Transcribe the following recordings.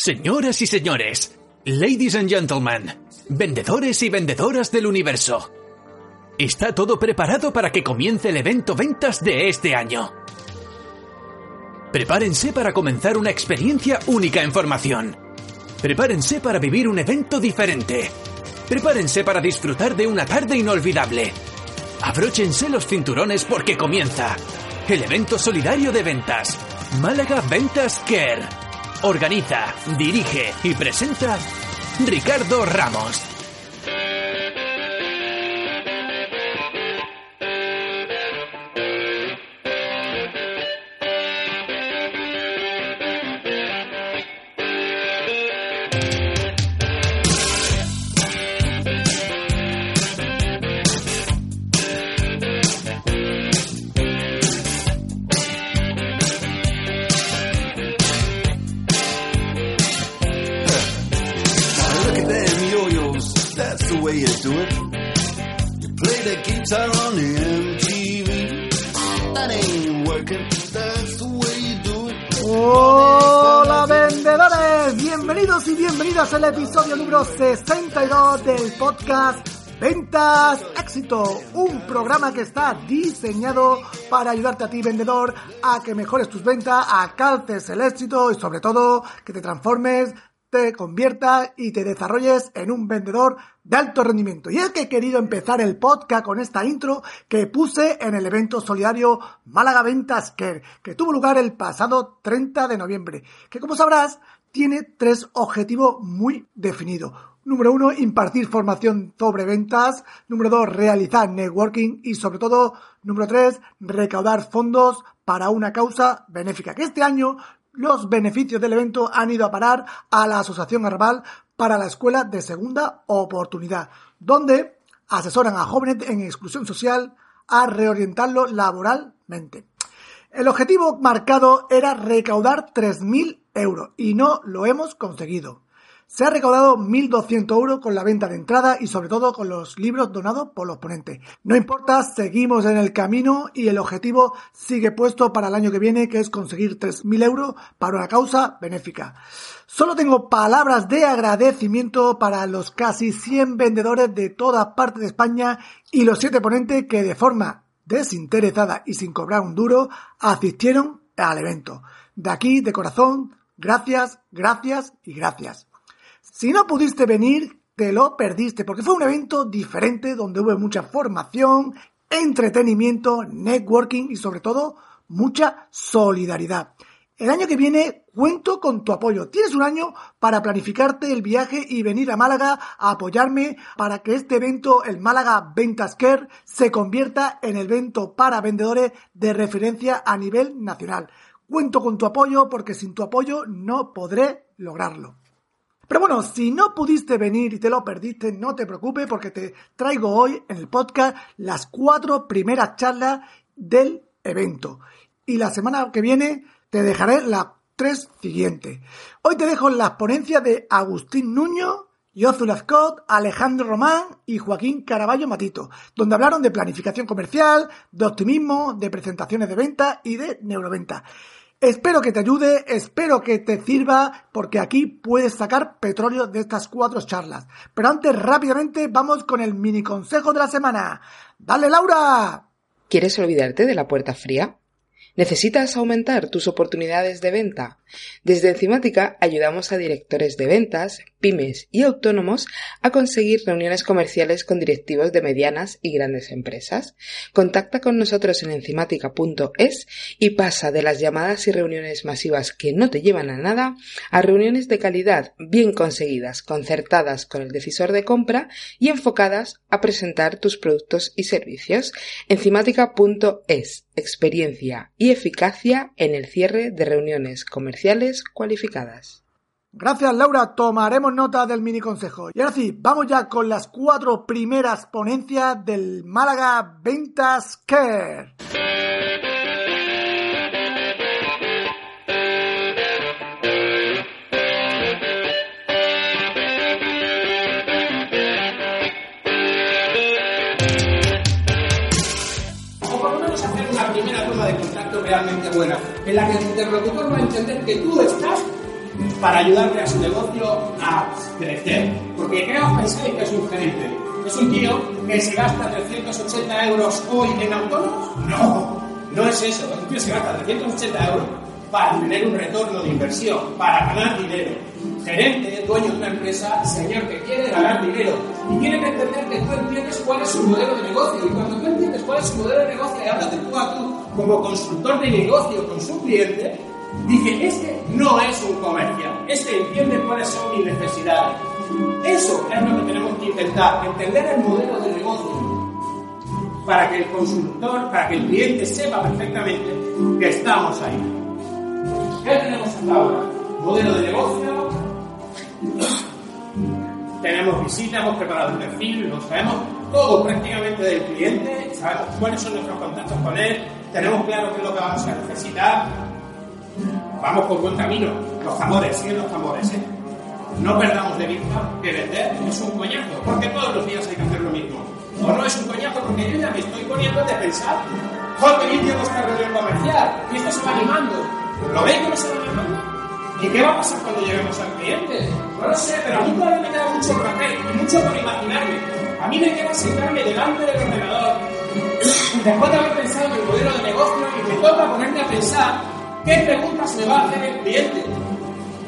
Señoras y señores, ladies and gentlemen, vendedores y vendedoras del universo. Está todo preparado para que comience el evento ventas de este año. Prepárense para comenzar una experiencia única en formación. Prepárense para vivir un evento diferente. Prepárense para disfrutar de una tarde inolvidable. Abróchense los cinturones porque comienza el evento solidario de ventas. Málaga Ventas Care. Organiza, dirige y presenta Ricardo Ramos. 62 del podcast Ventas Éxito, un programa que está diseñado para ayudarte a ti vendedor a que mejores tus ventas, alcances el éxito y sobre todo que te transformes, te conviertas y te desarrolles en un vendedor de alto rendimiento. Y es que he querido empezar el podcast con esta intro que puse en el evento solidario Málaga Ventas Care, que tuvo lugar el pasado 30 de noviembre, que como sabrás tiene tres objetivos muy definidos. Número uno, impartir formación sobre ventas. Número dos, realizar networking. Y sobre todo, número tres, recaudar fondos para una causa benéfica. Que este año los beneficios del evento han ido a parar a la Asociación Arbal para la Escuela de Segunda Oportunidad, donde asesoran a jóvenes en exclusión social a reorientarlo laboralmente. El objetivo marcado era recaudar 3.000 euros y no lo hemos conseguido. Se ha recaudado 1.200 euros con la venta de entrada y sobre todo con los libros donados por los ponentes. No importa, seguimos en el camino y el objetivo sigue puesto para el año que viene, que es conseguir 3.000 euros para una causa benéfica. Solo tengo palabras de agradecimiento para los casi 100 vendedores de toda parte de España y los 7 ponentes que de forma desinteresada y sin cobrar un duro asistieron al evento. De aquí, de corazón, gracias, gracias y gracias. Si no pudiste venir, te lo perdiste, porque fue un evento diferente donde hubo mucha formación, entretenimiento, networking y sobre todo mucha solidaridad. El año que viene cuento con tu apoyo. Tienes un año para planificarte el viaje y venir a Málaga a apoyarme para que este evento, el Málaga Ventas Care, se convierta en el evento para vendedores de referencia a nivel nacional. Cuento con tu apoyo porque sin tu apoyo no podré lograrlo. Pero bueno, si no pudiste venir y te lo perdiste, no te preocupes porque te traigo hoy en el podcast las cuatro primeras charlas del evento. Y la semana que viene te dejaré las tres siguientes. Hoy te dejo las ponencias de Agustín Nuño, Yozula Scott, Alejandro Román y Joaquín Caraballo Matito, donde hablaron de planificación comercial, de optimismo, de presentaciones de venta y de neuroventa. Espero que te ayude, espero que te sirva, porque aquí puedes sacar petróleo de estas cuatro charlas. Pero antes, rápidamente, vamos con el mini consejo de la semana. ¡Dale, Laura! ¿Quieres olvidarte de la puerta fría? ¿Necesitas aumentar tus oportunidades de venta? Desde Enzimática ayudamos a directores de ventas, pymes y autónomos a conseguir reuniones comerciales con directivos de medianas y grandes empresas. Contacta con nosotros en enzimática.es y pasa de las llamadas y reuniones masivas que no te llevan a nada a reuniones de calidad bien conseguidas, concertadas con el decisor de compra y enfocadas a presentar tus productos y servicios. Enzimática.es experiencia y eficacia en el cierre de reuniones comerciales cualificadas. Gracias, Laura. Tomaremos nota del mini consejo. Y ahora sí, vamos ya con las cuatro primeras ponencias del Málaga Ventas Care. Buena, en la que el interlocutor va a entender que tú estás para ayudarle a su negocio a crecer. Porque ¿qué os pensáis que es un gerente? ¿Es un tío que se gasta 380 euros hoy en autónomos? No, no es eso. Es un tío que se gasta 380 euros para tener un retorno de inversión, para ganar dinero. Gerente, dueño de una empresa, señor que quiere ganar dinero y tiene que entender que tú entiendes cuál es su modelo de negocio. Y cuando tú entiendes cuál es su modelo de negocio y hablas de tú a tú como consultor de negocio con su cliente, dice, este no es un comercial, este entiende cuáles son mis necesidades. Eso es lo que tenemos que intentar, entender el modelo de negocio para que el consultor, para que el cliente sepa perfectamente que estamos ahí. ¿Qué tenemos hasta ahora? Modelo de negocio, tenemos visitas, hemos preparado el perfil, lo sabemos todo prácticamente del cliente, sabemos cuáles son nuestros contactos con él, tenemos claro qué es lo que vamos a necesitar, vamos por buen camino. Los amores, siguen los amores, ¿eh? No perdamos de vista que vender es un coñazo, porque todos los días hay que hacer lo mismo. O no es un coñazo porque yo ya me estoy poniendo de pensar, joder, que inicio nuestra reunión comercial, y esto se va animando. ¿Lo veis cómo se va animando? ¿Y qué va a pasar cuando lleguemos al cliente? No lo sé, pero a mí todavía me queda mucho por hacer y mucho por imaginarme. A mí me queda sentarme delante del ordenador, después de haber pensado en el modelo de negocio, y me toca ponerme a pensar qué preguntas me va a hacer el cliente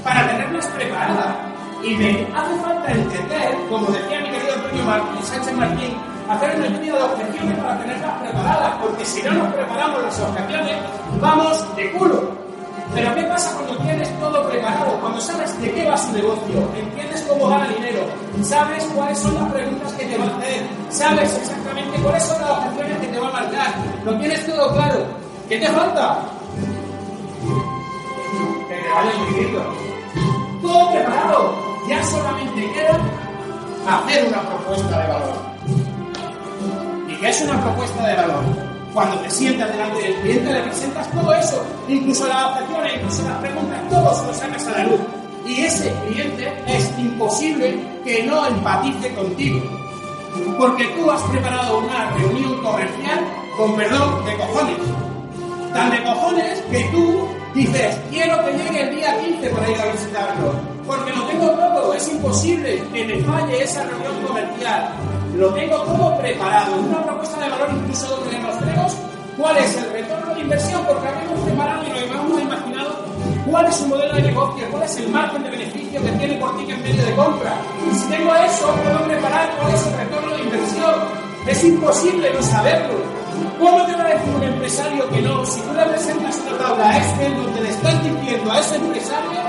para tenerlas preparadas. Y me hace falta entender, como decía mi querido Antonio Martín, Sánchez Martín, hacer una estudio de objeciones para tenerlas preparadas, porque si no nos preparamos las objeciones, vamos de culo. Pero ¿qué pasa cuando tienes todo preparado? Cuando sabes de qué va su negocio, entiendes cómo gana dinero, sabes cuáles son las preguntas que te va a hacer, sabes exactamente cuáles son las objeciones que te va a marcar, lo tienes todo claro. ¿Qué te falta? Que te vayas viviendo. Todo preparado. Ya solamente queda hacer una propuesta de valor. ¿Y qué es una propuesta de valor? Cuando te sientas delante del cliente le presentas todo eso, incluso las objeciones, incluso las preguntas, todo se lo sacas a la luz. Y ese cliente es imposible que no empatice contigo. Porque tú has preparado una reunión comercial con perdón de cojones. Tan de cojones que tú dices, quiero que llegue el día 15 para ir a visitarlo. Porque lo tengo todo, es imposible que me falle esa reunión comercial. Lo tengo todo preparado, una propuesta de valor incluso donde le mostremos cuál es el retorno de inversión, porque habíamos preparado y nos hemos imaginado cuál es su modelo de negocio, cuál es el margen de beneficio que tiene por ticket medio de compra. Y si tengo eso, puedo preparar cuál es el retorno de inversión. Es imposible no saberlo. ¿Cómo te va a decir un empresario que no? Si tú le presentas una tabla Excel donde le estás diciendo a ese empresario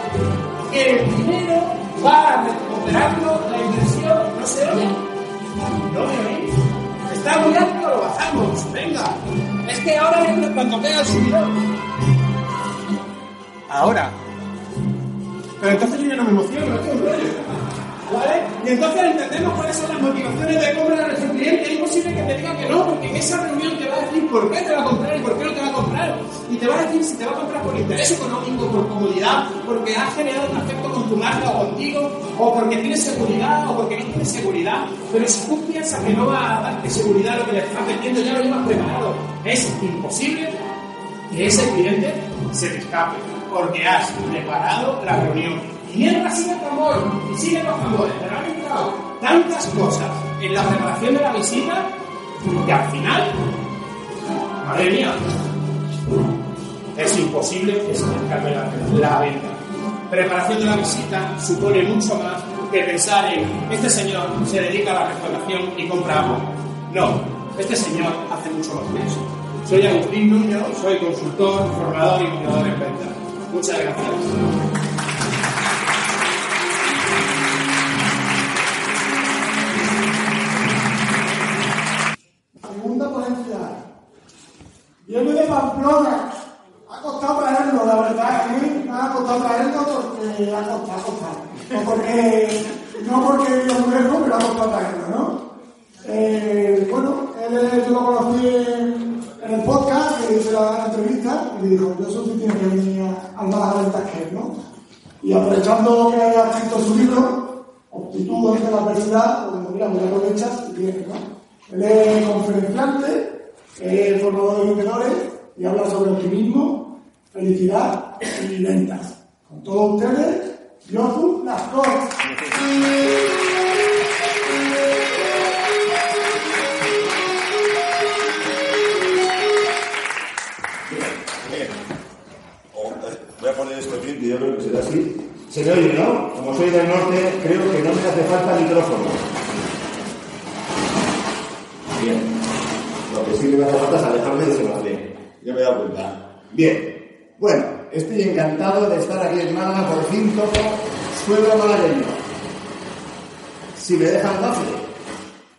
que el dinero va a recuperarlo, la inversión, no se oye. No oís. Está muy alto, lo bajamos. Venga. Es que ahora es cuando pega el subidón. Ahora. Pero entonces yo ya no me emociono, no. ¿Vale? Y entonces entendemos cuáles son las motivaciones de compra de nuestro cliente. Es imposible que te diga que no, porque en esa reunión te va a decir por qué te va a comprar y por qué no te va a comprar. Y te va a decir si te va a comprar por interés económico, por comodidad, porque has generado un afecto con tu marca o contigo, o porque tienes seguridad, o porque no tienes seguridad. Pero si tú piensas que no va a darte seguridad lo que le estás vendiendo, ya lo llevas preparado. Es imposible que ese cliente se te escape, porque has preparado la reunión. Y sigue tu amor, y sigue los amores, pero han entrado tantas cosas en la preparación de la visita que al final, madre mía, es imposible que se la, la venta. Preparación de la visita supone mucho más que pensar en este señor se dedica a la restauración y compra agua. No, este señor hace mucho más que eso. Soy Agustín Nuño, soy consultor, formador y motivador en venta. Muchas gracias. Viene de Pamplona. Ha costado traerlo, la verdad, ¿eh? Ha costado traerlo porque ha costado, ha costado. No porque, no porque yo me dejo, pero ha costado traerlo, ¿no? Eh, bueno, él, yo lo conocí en, el podcast, que hice la entrevista, y me dijo, yo soy tiene que venir al más de ventas que él, ¿no? Y aprovechando que ha escrito su libro, Optitud ante la adversidad, pues mira, voy a aprovechar y viene, ¿no? Él es conferenciante, es formador de vendedores y habla sobre optimismo, felicidad y ventas. Con todos ustedes, Yosu Lascaux. Voy a poner esto aquí, que yo creo que será así. Se me oye, ¿no? Como soy del norte, creo que no me hace falta micrófono. Bien. Me hace falta alejarme de Sebastián. Ya me he dado cuenta. Bien. Bueno, estoy encantado de estar aquí en Málaga. Por fin toco suelo malagueño. Si me dejan bafle.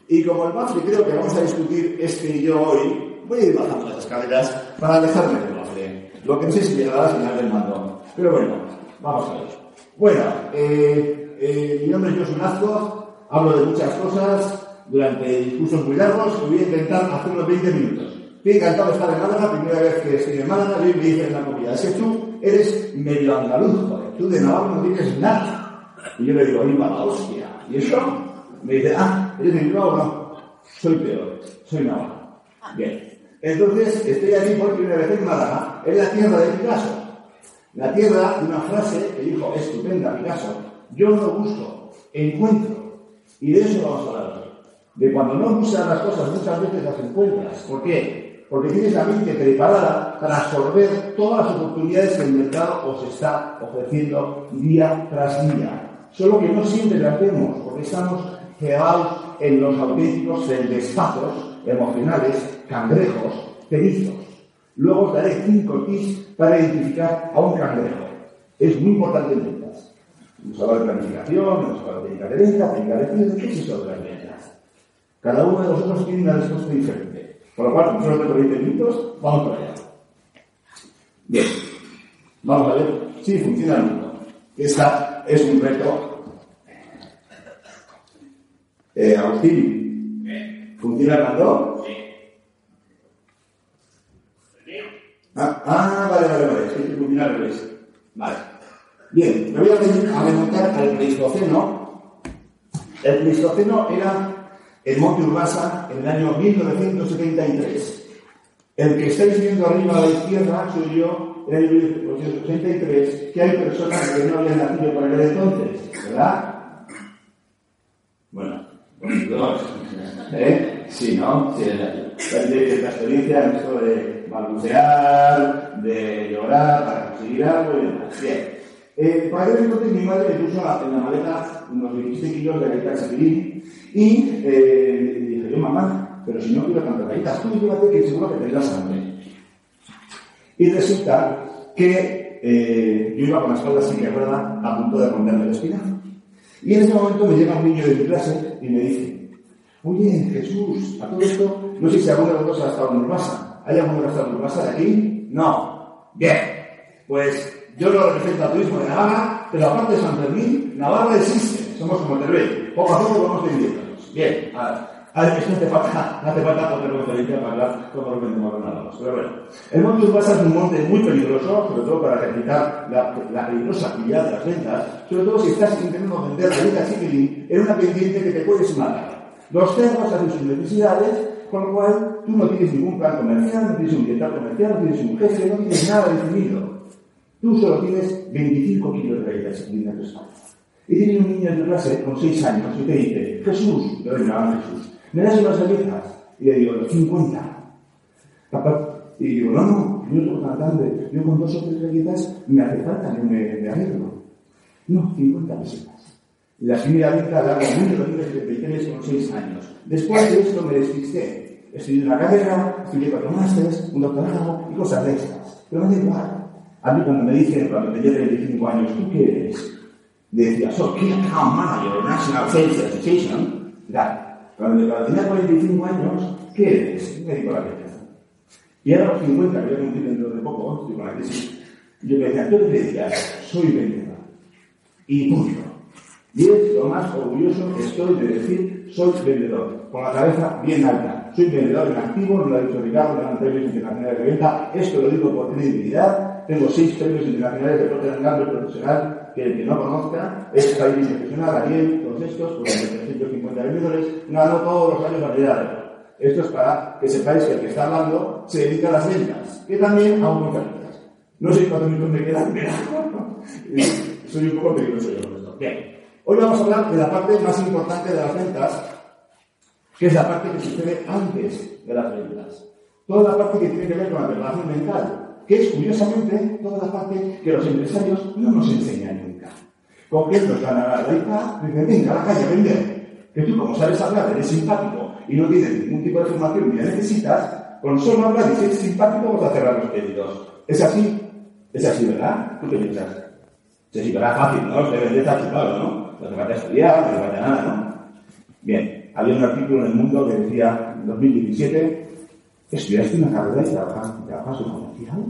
Y como el bafle creo que vamos a discutir este y yo hoy, voy a ir bajando las escaleras para alejarme del bafle. Lo que no sé si llegará al final del mando. Pero bueno, vamos a ver. Bueno, eh, eh, mi nombre es Josu Nazco, hablo de muchas cosas durante discursos muy largos y voy a intentar hacer unos 20 minutos. Estoy encantado estar en Málaga, primera vez que estoy en Málaga y me dicen en la comida, es que tú eres medio andaluz, joder, tú de Navarra no tienes nada. Y yo le digo, viva la hostia. ¿Y eso? Me dice, ah, ¿eres de Bilbao o no? Soy peor, soy Navarra. Bien. Entonces, estoy aquí por primera vez en Málaga, en la tierra de Picasso. La tierra una frase que dijo estupenda Picasso, yo no busco, encuentro. Y de eso vamos a hablar. De cuando no buscas las cosas, muchas veces las encuentras. ¿Por qué? Porque tienes la mente preparada para absorber todas las oportunidades que el mercado os está ofreciendo día tras día. Solo que no siempre las vemos, porque estamos cegados en los auténticos despazos emocionales, cangrejos, perizos. Luego os daré cinco tips para identificar a un cangrejo. Es muy importante en ventas. Hemos de planificación, hemos hablado de técnica de venta, técnica de cierre, ¿qué es eso de las ventas? Cada uno de vosotros tiene una respuesta diferente. Por lo cual, solo tengo 20 minutos, vamos para allá. Bien, vamos a ver si funciona el mundo. Esta es un reto. Eh, Agustín, ¿funciona el mando? Ah, ah, vale, vale, vale, es que funciona al revés. Vale. Bien, me voy a venir a remontar al Pleistoceno. El Pleistoceno era el monte Urbasa en el año 1973. El que estáis viendo arriba a la izquierda soy yo, en el 1983, que hay personas que no habían nacido para aquel entonces, ¿verdad? Bueno, pues dos. ¿Eh? Sí, ¿no? Sí, la, la experiencia en esto de balbucear, de llorar para conseguir algo y demás. Bien. Eh, para aquel entonces mi madre me puso en la maleta unos 26 kilos de galletas Sapirín y eh, dije yo, mamá, pero si no quiero tantas galletas, tú fíjate que seguro que tendrás hambre. Y resulta que eh, yo iba con la espalda así quebrada a punto de romperme el espinazo. Y en ese momento me llega un niño de mi clase y me dice, oye, Jesús, a todo esto, no sé si alguno de vosotros ha estado en Urbasa. ¿Hay alguno que ha estado en Urbasa de aquí? No. Bien. Pues yo lo represento al turismo de Navarra, pero aparte de San Fermín, Navarra existe. Somos como Teruel. Poco a poco vamos dividiéndonos. Bien. A ver, no hace falta, no hace falta poner referencia para hablar cómo lo los navarros. Pero bueno, el monte Urbasa es un monte muy peligroso, sobre todo para ejercitar la, la, peligrosa actividad de las ventas, sobre todo si estás intentando vender la venta chiquilín en una pendiente que te puedes matar. Los cerros hacen sus necesidades, con lo cual tú no tienes ningún plan comercial, no tienes un director comercial, no tienes un jefe, no tienes nada definido. Tú solo tienes 25 kilos de chiquilín en tu espalda. Y tienes un niño en tu clase con 6 años y te dice, Jesús, yo le llamaban Jesús, ¿me das unas galletas? Y le digo, 50. Papá, y digo, no, no, yo no tanta hambre, yo con dos o tres galletas me hace falta que me, me arreglo. No, 50 pesetas. La primera venta la hago en 1973 con 6 años. Después de esto me despisté. Estudié una carrera, estudié cuatro másteres, un doctorado y cosas de estas. Pero me da igual. A mí cuando me dicen, cuando tenía 35 años, ¿tú qué eres? Decía, soy Key Account Manager National Sales Association. Mira, cuando, cuando tenía 45 años, ¿qué eres? Me dijo la belleza. Y ahora los 50, que voy a cumplir dentro de poco, estoy con la crisis, yo me decía, ¿tú qué decías? Soy vendedor. Y punto. Y es lo más orgulloso que estoy de decir, soy vendedor, con la cabeza bien alta. Soy vendedor en activo, lo ha dicho Ricardo, ganan premios internacionales de venta. Esto lo digo por credibilidad. Tengo seis premios internacionales de Gamble profesional, que el que no conozca es Jaime Profesional, Ariel, todos estos, por 350 vendedores, ganó todos los años variedades. Esto es para que sepáis que el que está hablando se dedica a las ventas, que también a un No sé cuántos minutos me quedan, pero soy un poco peligroso yo con esto. Bien, hoy vamos a hablar de la parte más importante de las ventas, que es la parte que sucede antes de las ventas. Toda la parte que tiene que ver con la preparación mental, que es curiosamente toda la parte que los empresarios no nos enseñan nunca. ¿Con qué nos van a dar la hija? Dicen, venga, a la calle, vender. Que tú, como sabes hablar, eres simpático y no tienes ningún tipo de formación la necesitas, con solo hablar y ser simpático vas a cerrar los pedidos. ¿Es así? Es así, ¿verdad? ¿Tú qué piensas? Sí, ¿verdad? Fácil, ¿no? Se vende está chupado, ¿no? No te falta estudiar, no te falta nada, ¿no? Bien, había un artículo en el mundo que decía, en 2017, ¿estudiaste una carrera y trabajas, trabajas de comercial?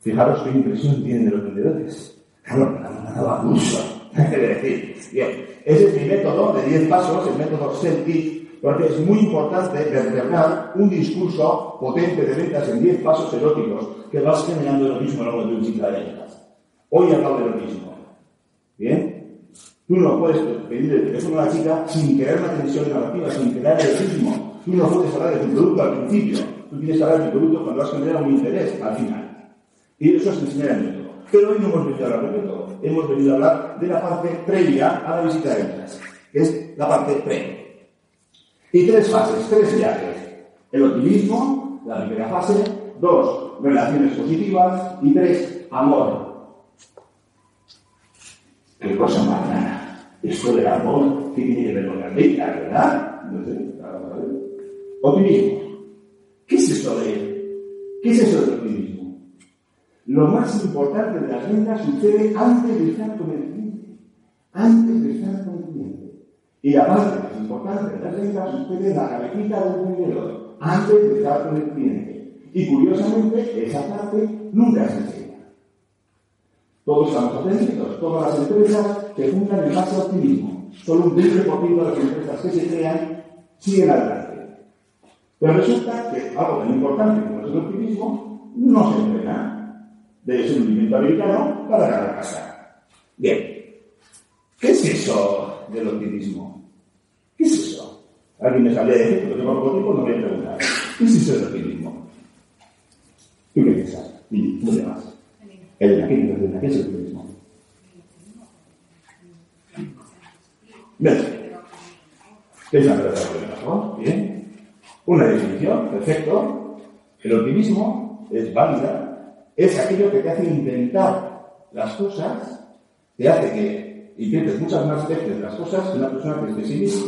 Fijaros qué impresión tienen de los vendedores. Claro, han dado abuso. Es decir, bien, ese es mi método de 10 pasos, el método SELKIT, porque es muy importante vertebrar un discurso potente de ventas en 10 pasos eróticos que vas generando lo mismo a lo largo de un ciclo de ventas. Hoy hablado de lo mismo. ¿Bien? Tú no puedes pedir el teléfono a la chica sin crear una tensión narrativa, sin crear el ritmo. Tú no puedes hablar de tu producto al principio. Tú tienes que hablar de tu producto cuando has generado un interés al final. Y eso es enseñar el método. Pero hoy no hemos venido a hablar del método. Hemos venido a hablar de la parte previa a la visita de ventas, que es la parte pre. Y tres fases, tres viajes. El optimismo, la primera fase. Dos, relaciones positivas. Y tres, amor. Qué cosa más rara. Esto del amor, ¿qué tiene que ver con la ventas, verdad? No sé. Optimismo. ¿Qué es esto de ¿Qué es eso del optimismo? Lo más importante de las ventas sucede antes de estar con el cliente. Antes de estar con el cliente. Y la parte más importante de las ventas sucede en la cabecita del vendedor. Antes de estar con el cliente. Y curiosamente, esa parte nunca se enseña. Todos estamos aprendidos, todas las empresas se fundan en base al optimismo. Solo un 20% de las empresas que se crean siguen adelante. Pero resulta que algo tan importante como es el optimismo no se entrena. Debe ser un invento americano para ganar casa. Bien. ¿Qué es eso del optimismo? ¿Qué es eso? Alguien me sabría decir, pero tengo poco tiempo, no voy a preguntar. ¿Qué es eso del optimismo? ¿Tú qué piensas? Y tú demás. Elena, ¿qué? ¿Qué es el optimismo? Bien. ¿Qué es la verdad Bien. Una definición, perfecto. El optimismo es válida, es aquello que te hace intentar las cosas, te hace que intentes muchas más veces las cosas que una persona que es pesimista.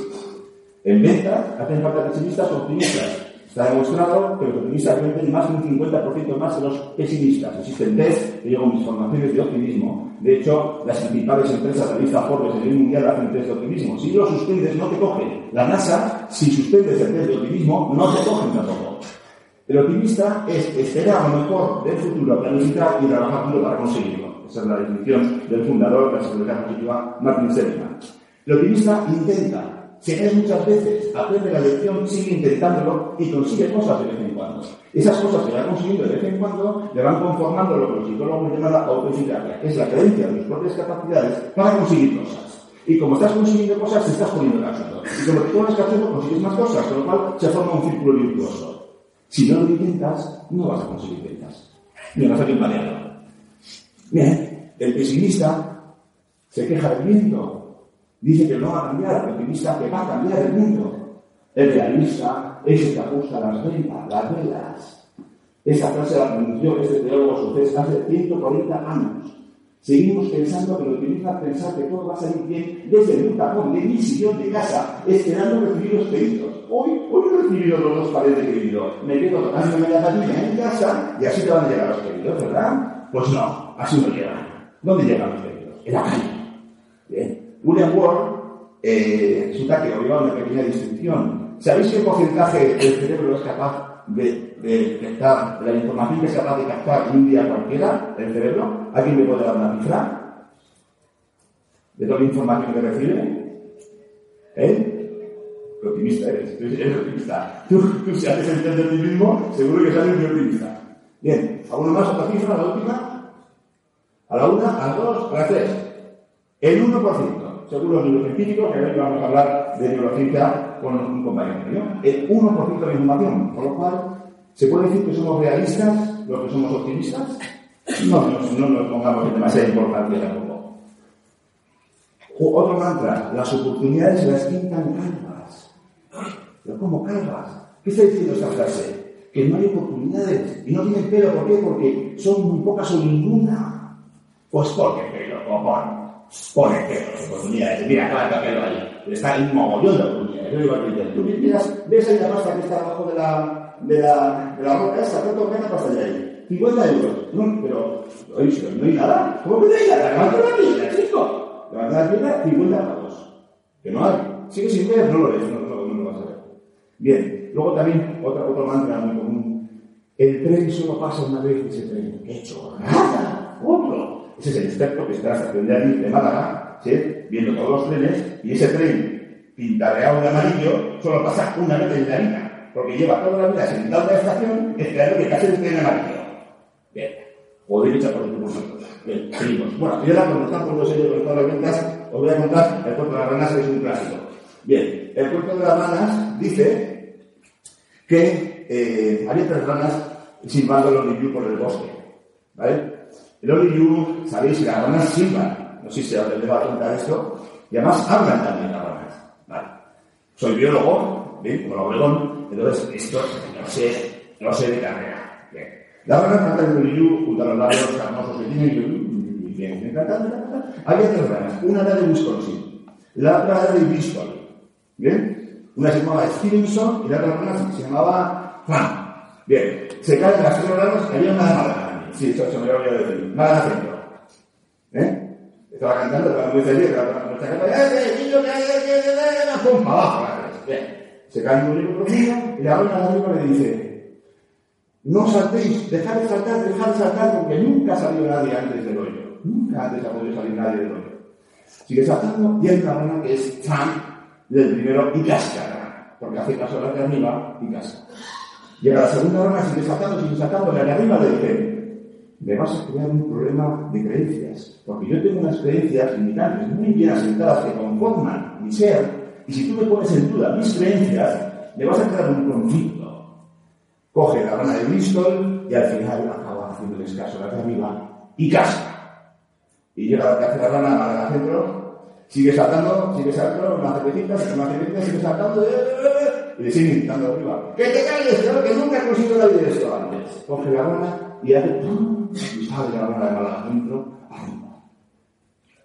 En ventas hacen falta pesimistas o optimistas. Está demostrado que los optimistas venden más de un 50% más que los pesimistas. Existen test, que llevo mis formaciones de optimismo. De hecho, las principales empresas de la lista Forbes a nivel mundial hacen test de optimismo. Si lo suspendes, no te cogen. La NASA, si suspendes el test de optimismo, no te cogen tampoco. El optimista es esperar lo mejor del futuro, planificar y trabajar duro para conseguirlo. Esa es la definición del fundador de la seguridad positiva, Martin Seligman. El optimista intenta se cae muchas veces, aprende la lección, sigue intentándolo y consigue cosas de vez en cuando. Esas cosas que va consiguiendo de vez en cuando le van conformando lo que los psicólogos llaman la autoeficacia, que es la creencia de tus propias capacidades para conseguir cosas. Y como estás consiguiendo cosas, te estás poniendo cachondo. Y como te pones cachondo, consigues más cosas, con lo cual se forma un círculo virtuoso. Si no lo intentas, no vas a conseguir ventas. Ni vas a mareado. Bien, el pesimista se queja del viento, Dice que no va a cambiar, el optimista que va a cambiar el mundo. El realista es el que ajusta las ventas, las velas. Esta frase la pronunció este teólogo sucés hace 140 años. Seguimos pensando que lo optimista es pensar que todo va a salir bien desde el tapón de mi sillón de casa, esperando recibir los pedidos. Hoy, hoy he recibido los dos pares de pedido. Me quedo tocando media patilla en casa y así te van a llegar los pedidos, ¿verdad? Pues no, así no llegan. ¿Dónde llegan los pedidos? En la calle. Bien. William Ward eh, resulta que obligaba una pequeña distinción. ¿Sabéis qué porcentaje del cerebro es capaz de, de la información que es capaz de captar en un día cualquiera del cerebro? ¿Alguien me puede dar una cifra? ¿De toda la información que recibe? ¿Eh? ¿Qué optimista eres? Eres optimista. Tú, tú si haces el test de ti mismo, seguro que sales muy optimista. Bien, ¿alguna más otra cifra, la última? A la una, a las dos, a las tres. El 1% según los neurocientíficos, que hoy vamos a hablar de neurociencia con un compañero mío, el 1% de la información, con lo cual se puede decir que somos realistas los que somos optimistas. no, no, no nos pongamos en demasiada importancia tampoco. Otro mantra, las oportunidades las pintan calvas. ¿Pero cómo calvas? ¿Qué está diciendo esta frase? Que no hay oportunidades. Y no tienen pelo, ¿por qué? Porque son muy pocas o ninguna. Pues porque pelo. Pone pelo, oportunidades. Mira, cuánto pelo ahí. Está un mogollón de oportunidades. Yo digo al Twitter, Tú miras, ves ahí la pasta que está abajo de la, de la, de la roca esa, ¿cuánto pasta de ahí? 50 euros. No, pero, oye, si no hay nada. ¿Cómo que no hay nada? Levanta la pierna, chico. Levanta la pierna, 50 pavos. Que no hay. Sigue sin ver, no lo ves, no, no, no lo vas a ver. Bien, luego también otro, otro mantra muy común. El tren solo pasa una vez ese tren. ¡Qué chorrada! ¡Otro! Ese es el experto que está en la estación de allí, de Málaga, ¿sí? viendo todos los trenes, y ese tren pintarreado de amarillo solo pasa una vez en la vida, porque lleva toda la vida sentado en la estación esperando que pase el tren amarillo. Bien, podéis echar por nosotros. Bien, seguimos. Bueno, y ahora cuando están por los sellos de las ventas, os voy a contar el cuento de las ranas, es un clásico. Bien, el cuento de las ranas dice que eh, había tres ranas silbando el olivio por el bosque. ¿Vale? El olivio, sabéis que las ranas silban. No sé si os va a contar esto. Y además hablan también las ranas. ¿Vale? Soy biólogo, ¿bien? Como Obregón, entonces esto no sé, no sé de carrera. Bien. Las ranas cantan el olivio junto a los labios carnosos que tienen y bien. Había tres ranas. Una era de Wisconsin, la otra era de Bristol. ¿Bien? Una se llamaba Stevenson y la otra rana se llamaba Fran. Bien, se caen las tres ranas, había una de Málaga. Sí, eso se me había decir. Málaga centro. ¿Eh? Estaba cantando, estaba muy feliz, la está cantando, ¡eh, niño, que hay, que que Se cae un libro profundo y la de arriba le dice, no saltéis, dejad de saltar, dejad de saltar, porque nunca salió nadie antes del hoyo. Nunca antes ha podido salir nadie del hoyo. Sigue saltando y hay una que es Sam del primero y casca, porque hace caso a la de arriba y casca. Llega la segunda rana, sigue saltando, sigue saltando, la de arriba le dice, me vas a crear un problema de creencias, porque yo tengo unas creencias limitantes muy bien asentadas que conforman mi ser, y si tú me pones en duda mis creencias, me vas a crear un conflicto. Coge la rana de Bristol y al final acaba haciéndoles caso a la arriba y casca. Y llega la tercera rana a la centro, sigue saltando, sigue saltando, una cervecita, una cervecita, sigue saltando, y le sigue gritando arriba. ¡Que te calles, claro que nunca he conseguido nadie de esto antes! Coge la rana y hace ¡pum! y sale la rana de arriba.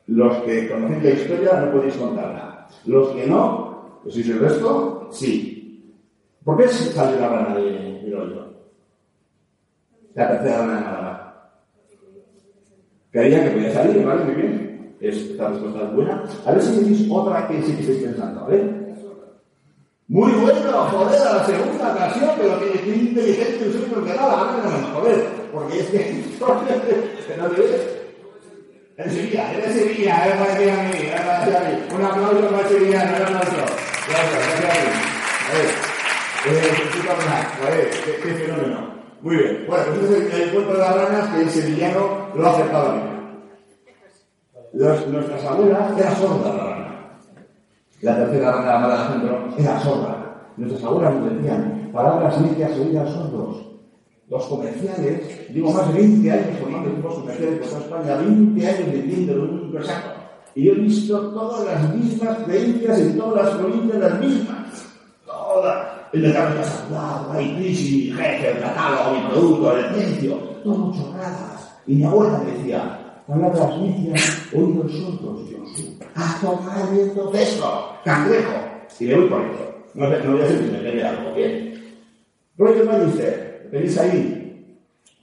Los que conocéis la historia no podéis contarla. Los que no, que sois el resto, sí. ¿Por qué sale la rana de, del hoyo? La tercera rana de Málaga. Creía que podía salir, ¿vale? Muy bien. Es, esta respuesta es buena. A ver si decís otra que sí que estáis pensando, a ver. Muy bueno, joder, a la segunda ocasión, pero que, que inteligente soy porque da la gana de no joder. Porque es que, que no te ves. En Sevilla, en Sevilla, es para a mí, es para ti a mí. Un aplauso para Sevilla, un aplauso. Gracias, gracias a ver, qué, qué fenómeno. Muy bien. Bueno, pues ese es el, el cuento de las ranas que el sevillano lo ha acertado bien. Nuestras abuelas era sorda la rana. La tercera rana Málaga Centro era sorda. Nuestras abuelas nos decían palabras necias oídas sordos. Los comerciales, digo más de 20 años formando equipos comerciales por toda España, 20 años vendiendo en un único saco. Y yo he visto todas las mismas creencias en todas las provincias, las mismas. Todas. El mercado está saturado, hay crisis, jefe, el catálogo, mi producto, el precio, todo chorradas. Y mi abuela decía, palabras necias, oídos sordos, yo soy. A tomar viento fresco, cangrejo. Y me voy por eso. No, no voy a decir que me quede algo bien. Roger Bannister, tenéis ahí.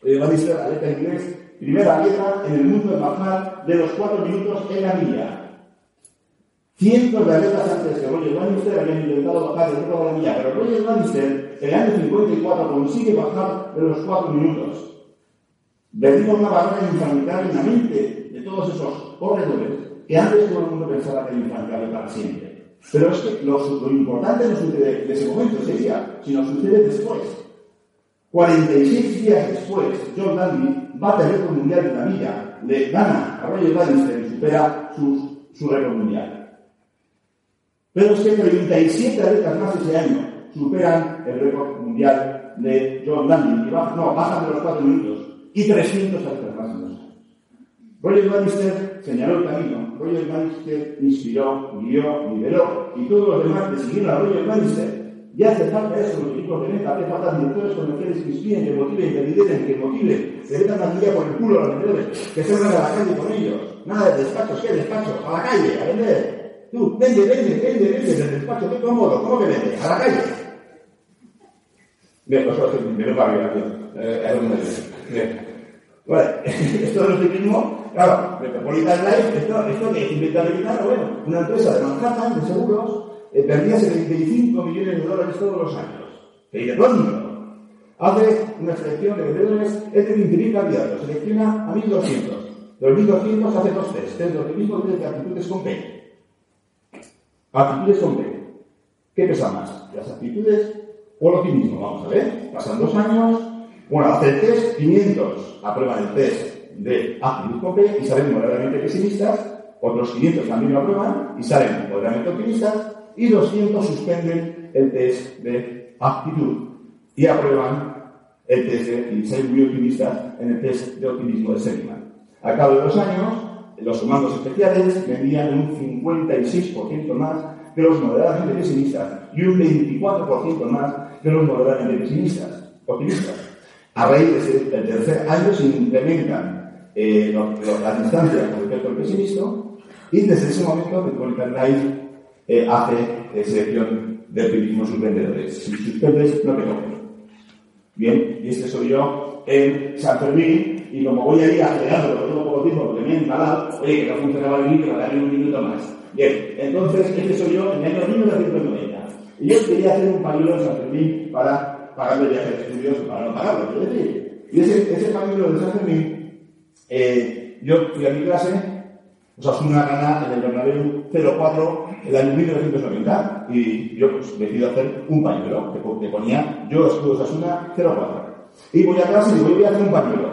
Eh, Bannister, atleta inglés, primera letra en el mundo bajar de los cuatro minutos en la milla. Cientos de atletas antes que Roger Bannister habían intentado bajar el récord de la milla, pero Roger Bannister, en el año 54, consigue bajar de los cuatro minutos. Vertimos una barrera infranqueable en la mente de todos esos corredores que antes todo el mundo pensaba que era infranqueable para siempre. Pero es que lo, importante no sucede de ese momento, ese día, sino sucede después. 46 días después, John Dandy bate el récord mundial de la milla, le gana a Roger Bannister y supera su, su récord mundial. Pero es que 37 atletas más ese año superan el récord mundial de John Dandy y bajan, no, bajan de los 4 minutos. y 300 años más en dos años. Roger Bannister señaló el camino, Roger Bannister inspiró, guió, lideró, y todos los demás decidieron a Roger Bannister. Ya hace falta eso en los equipos de venta, hace falta directores comerciales que inspiren, que motiven, que lideren, que motiven, que metan la guía por el culo a los vendedores, que se vayan a la calle con ellos. Nada de despachos, ¿qué despachos? A la calle, a vender. Tú, vende, vende, vende, vende del despacho, qué cómodo, ¿cómo que vende? A la calle. Bien, pues eso es es donde Bien. Bueno, esto de optimismo, claro, Metropolitan Life, esto, esto que es inventar americano, bueno, una empresa de Manhattan de seguros eh, perdía 75 millones de dólares todos los años. ¿Y de dónde? Hace una selección de vendedores entre 20.000 candidatos, selecciona a 1.200. De los 1.200 hace dos test, test de optimismo y de actitudes con P. Actitudes con P. ¿Qué pesa más? ¿Las actitudes o el optimismo? Vamos a ver. Pasan dos años. Bueno, hace el test, 500 aprueban el test de actitud con P y salen moderadamente pesimistas. Otros 500 también lo aprueban y salen moderadamente optimistas. Y 200 suspenden el test de actitud y aprueban el test de, y salen muy optimistas en el test de optimismo de Seligman. A cabo de dos años, los comandos especiales vendían un 56% más que los moderadamente pesimistas y un 24% más que los moderadamente pesimistas, optimistas. A raíz de ese el tercer año se incrementan eh, las distancias con respecto al pesimismo y desde ese momento Metropolitan Life eh, hace selección de optimismo sus vendedores. Si suspendes, no te cogen. Bien, y este soy yo en San Fermín, y como voy a ir acelerando, porque tengo poco tiempo, porque me he embalado, oye, que no funcionaba el micro, daré un minuto más. Bien, entonces, este soy yo en el año 1990. Y yo quería hacer un pañuelo en San Fermín para pagar el viaje de estudios, para no pagarlo, quiero decir. Y ese, ese pañuelo de San Fermín, eh, yo fui a mi clase, Osasuna gana en el Bernabéu 0-4 el año 1990 y yo pues, decido hacer un pañuelo que, po- que ponía yo escudo Osasuna 0-4 y voy a clase y voy a hacer un pañuelo.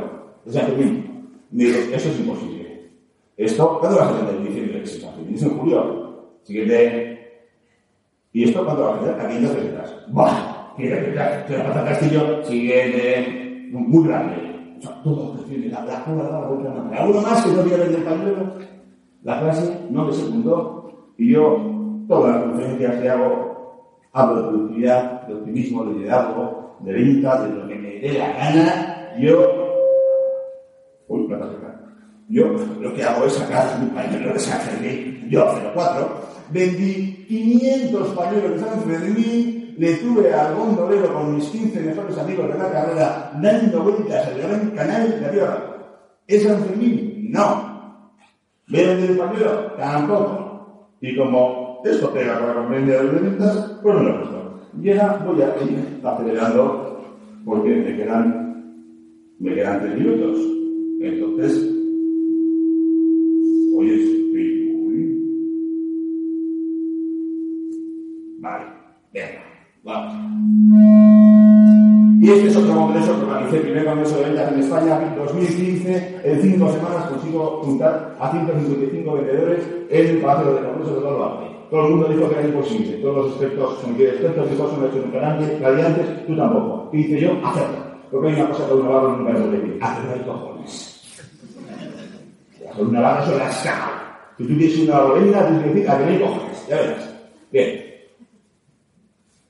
O sea, que digo, eso es imposible. Esto, ¿cuándo vas a hacer el? El inicio en julio. Siguiente. ¿y esto cuándo vas a hacer? a 500 pesetas ¡Bah! 500 pesetas se la pasa Castillo. Siguiente. Muy grande. O sea, todo la, la la vuelta a la mano. Alguno más que no quiere vender pañuelos la clase no me secundó y yo, todas las conferencias que hago, hablo de productividad, de optimismo, de liderazgo, de venta, de lo que me dé la gana. Yo, uy, plata. Yo lo que hago es sacar mi pañuelo de San Fermín, yo 04, vendí 500 pañuelos de San Fermín, le tuve al gondolero con mis 15 mejores amigos de la carrera dando vueltas al gran canal de arriba abajo. ¿Es San Fermín? No. ¿Vienen del pañuelo? Tampoco. Y como esto pega con la vendedores de ventas, pues no lo he puesto. Y ahora voy a ir acelerando porque me quedan, me quedan tres minutos. Entonces, oye, estoy muy... Vale, venga, vamos. Y este es otro congreso que organicé, el primer congreso de ventas en España, en 2015. En cinco semanas consigo juntar a 155 vendedores en el Palacio de Congreso de Todo Todo el mundo dijo que era imposible. Todos los expertos, que expertos dijo son hechos radiantes, radiantes, tú tampoco. ¿Qué hice yo? Hacerlo. Porque hay una cosa que uno va nunca decir. Hacerlo hay cojones. Hacer una barra sobre la escala. Si tú tienes una bolena, tienes que decir, a no hay cojones. Ya verás. Bien.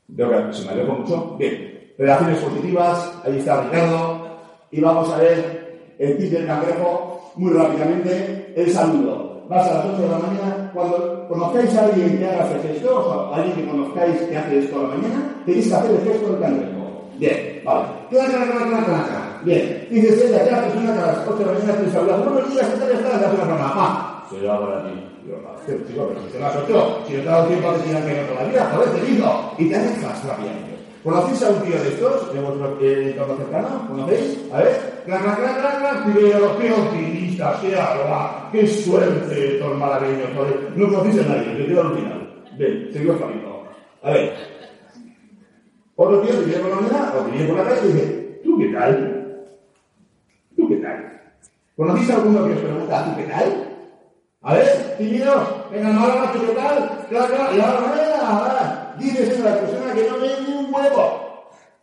Veo que se me alejo mucho. Bien. Relaciones positivas, ahí está Ricardo. Y vamos a ver el tip del cangrejo muy rápidamente. El saludo. Vas a las 8 de la mañana. Cuando conozcáis a alguien que haga este gesto, o a alguien que conozcáis que hace esto a la mañana, tenéis que hacer el gesto del cangrejo. Bien, vale. Clac, clac, clac, clac. Bien. Dices, ella, ya, persona que a las 8 de la mañana te saluda. Buenos días, ¿qué tal estás? Hace una broma. Ah, se lo hago para ti. Yo, "Hostia, chico, pero si son las 8, si yo te he dado tiempo a que sigan que no todavía, joder, te digo. Y te haces fast rápidamente. ¿Conocéis a un tío de estos, entorno cercano? ¿Conocéis? A ver. Clac, clac, clac, clac. Pero qué optimista, qué alba, qué suerte, todo malagueño, joder. No conocéis a nadie, yo digo al final. Bien, seguimos camino. A ver. Otro tío que viene por la mañana, o que viene por la calle y dice, ¿tú qué tal? ¿Tú qué tal? ¿Conocéis a alguno que os pregunta, ¿tú qué tal? A ver, tímidos, venga, no hagas ¿tú qué tal? Claro, claro, y ahora, venga, ahora, dices a la persona que no ve ni un huevo.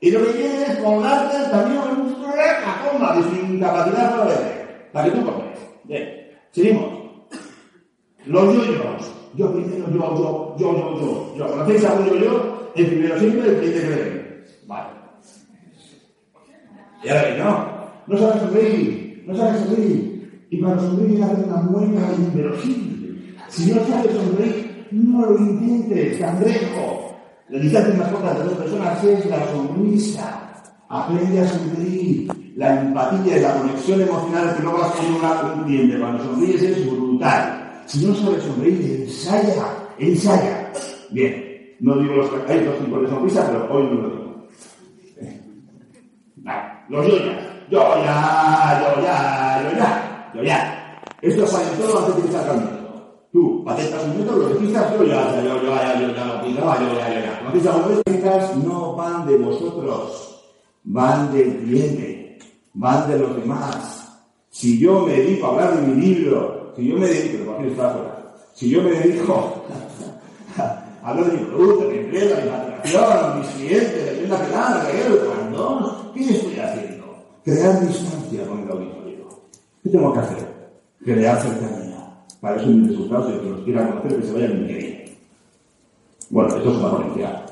Y lo que quiere es colgarte también en un cacón coma de su incapacidad para beber. Para que tú compres. Bien, seguimos. Los yoyos. Yo primero, yo, yo, yo, yo, yo. yo. ¿Conocéis a un yo-yo? El primero siempre, el cliente que bebe. Vale. Y ahora que no. No sabes sonreír. No sabes sonreír. Y para sonreír hacer una mueca inverosímil. Si no sabes sonreír, no lo intentes, cangrejo. La distancia más de dos personas es la sonrisa. Aprende a sonreír. La empatía y la conexión emocional que no vas con una- un cliente cuando sonríes es brutal. Si no sabes sonreír, ensaya, ensaya. Bien, no digo los hay dos tipos de sonrisa, pero hoy no lo digo. Vale, los yoyas. Yo ya, yo ya, yo ya, yo ya. Esto sale todo antes de que. Tú, patetas un método, lo que pistas, yo ya, yo, yo, ya, yo ya lo pisaba, yo ya, yo ya. ¿Conocéis a los métricas? No van de vosotros, van del cliente, van de los demás. Si yo me dedico a hablar de mi libro, si yo me dedico, si yo me dedico a hablar de mi producto, mi empresa, mi facturación, mis clientes, de tienda que cuando, ¿qué estoy haciendo? Crear distancia con el auditorio. ¿Qué tengo que hacer? Crear cercanía. Para eso mis resultados, el que los quiera conocer, que se vayan en LinkedIn. Bueno, esto es una ponencia.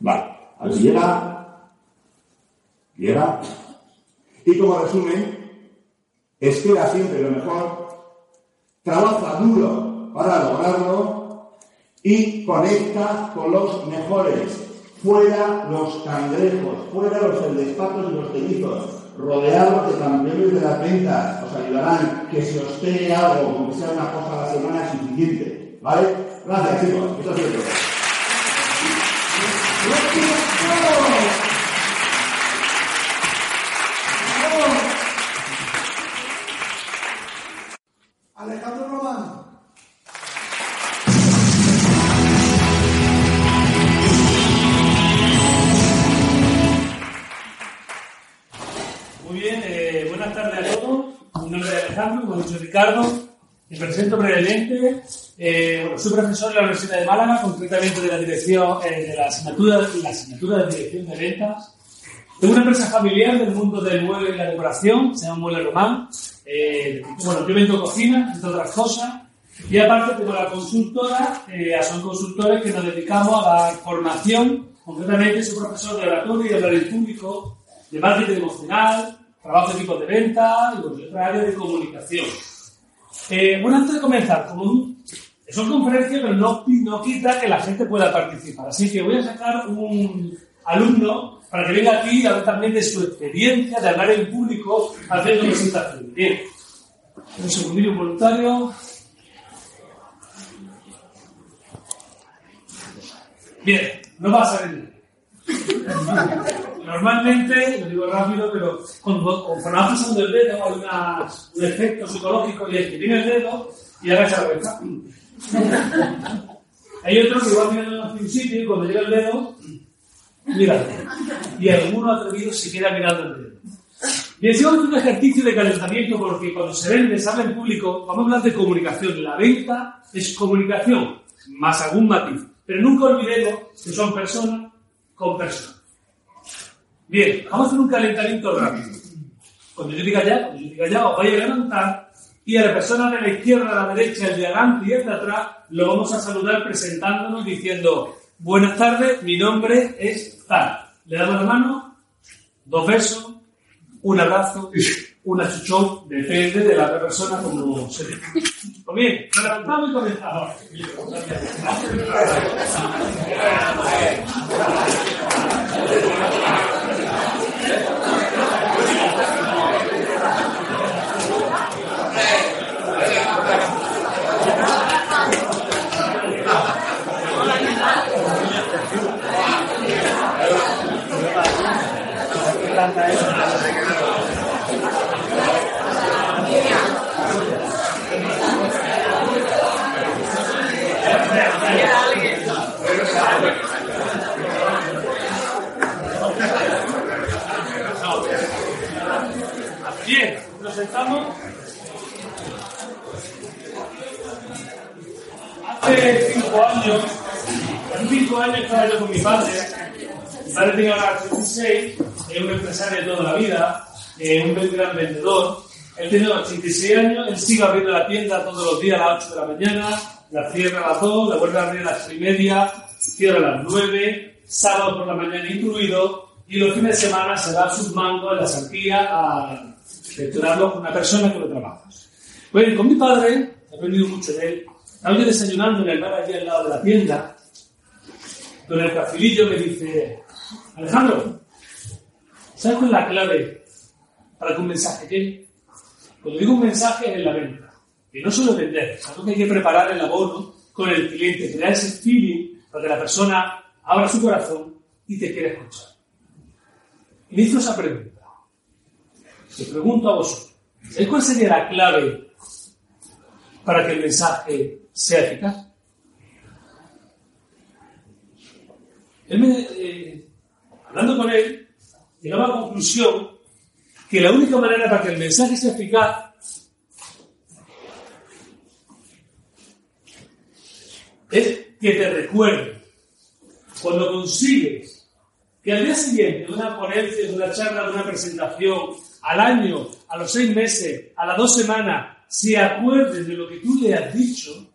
Vale, a ver si llega. Llega. Y como resumen, espera siempre lo mejor, trabaja duro para lograrlo y conecta con los mejores. Fuera los cangrejos, fuera los eldespatos y los teñizos, rodeados de campeones de las ventas, os ayudarán que se os pegue algo, aunque sea una cosa a la semana es suficiente. ¿Vale? Gracias chicos, esto todo. Ricardo. Me presento brevemente. Eh, bueno, soy profesor en la Universidad de Málaga, concretamente de la dirección, eh, de la asignatura, la asignatura de dirección de ventas. Tengo una empresa familiar del mundo del mueble y la decoración, se llama Mueble Román. Eh, bueno, yo vendo cocina, entre otras cosas. Y aparte tengo la consultora, eh, son consultores que nos dedicamos a la formación. Concretamente soy profesor de oratorio y de hablar público, de marketing emocional, trabajo en equipos de venta y bueno, y otra área de comunicación. Eh, bueno, antes de comenzar, como un- son conferencias, pero no, quita que la gente pueda participar. Así que voy a sacar un alumno para que venga aquí y hable también de su experiencia de hablar en público haciendo presentaciones. Bien. Un segundillo voluntario. Bien, no va a salir. Normalmente, lo digo rápido, pero cuando, va pasando el dedo hay una- un efecto psicológico y es que tiene el dedo y agacha la cabeza. Hay otro que va mirando hacia un sitio y cuando llega el dedo, mira. Y alguno atrevido se queda mirando el dedo. A hacer un ejercicio de calentamiento porque cuando se vende, se habla en público, vamos a hablar de comunicación. La venta es comunicación, más algún matiz. Pero nunca olvidemos que son personas con personas. Bien, vamos a hacer un calentamiento rápido. Cuando yo diga ya, cuando yo diga ya, os vais a levantar y a la persona de la izquierda, a la derecha, el de adelante y el de atrás, lo vamos a saludar presentándonos diciendo, buenas tardes, mi nombre es tal. Le damos la mano, dos besos, un abrazo, un achuchón, depende de la otra persona como se dice. Pues bien, levantamos y comenzamos. Bien, nos sentamos. Hace cinco años, hace cinco años estaba yo con mi padre. Mi padre tenía ahora 86 es un empresario de toda la vida, es un gran vendedor. Él tiene 86 años, él sigue abriendo la tienda todos los días a las 8 de la mañana, la cierra a las 2, la vuelve a abrir a las 3 y media, cierra a las 9, sábado por la mañana incluido, y los fines de semana se va a sus mangos en la Sanquía a gestionarlo con una persona que lo trabaja. Bueno, con mi padre, he aprendido mucho de él, estaba yo desayunando en el bar aquí al lado de la tienda, donde el cafilillo me dice, Alejandro, ¿sabes cuál es la clave para que un mensaje llegue? Cuando digo un mensaje es en la venta, y no solo vender, sino que hay que preparar el abono con el cliente, crear ese feeling para que la persona abra su corazón y te quiera escuchar. Y me hizo esa pregunta. Te pregunto a vosotros, ¿sabéis cuál sería la clave para que el mensaje sea eficaz? Él me, eh, hablando con él, llegaba a la conclusión que la única manera para que el mensaje sea eficaz es que te recuerde. Cuando consigues que al día siguiente una ponencia, de una charla, una presentación, al año, a los seis meses, a las dos semanas, se acuerdes de lo que tú le has dicho,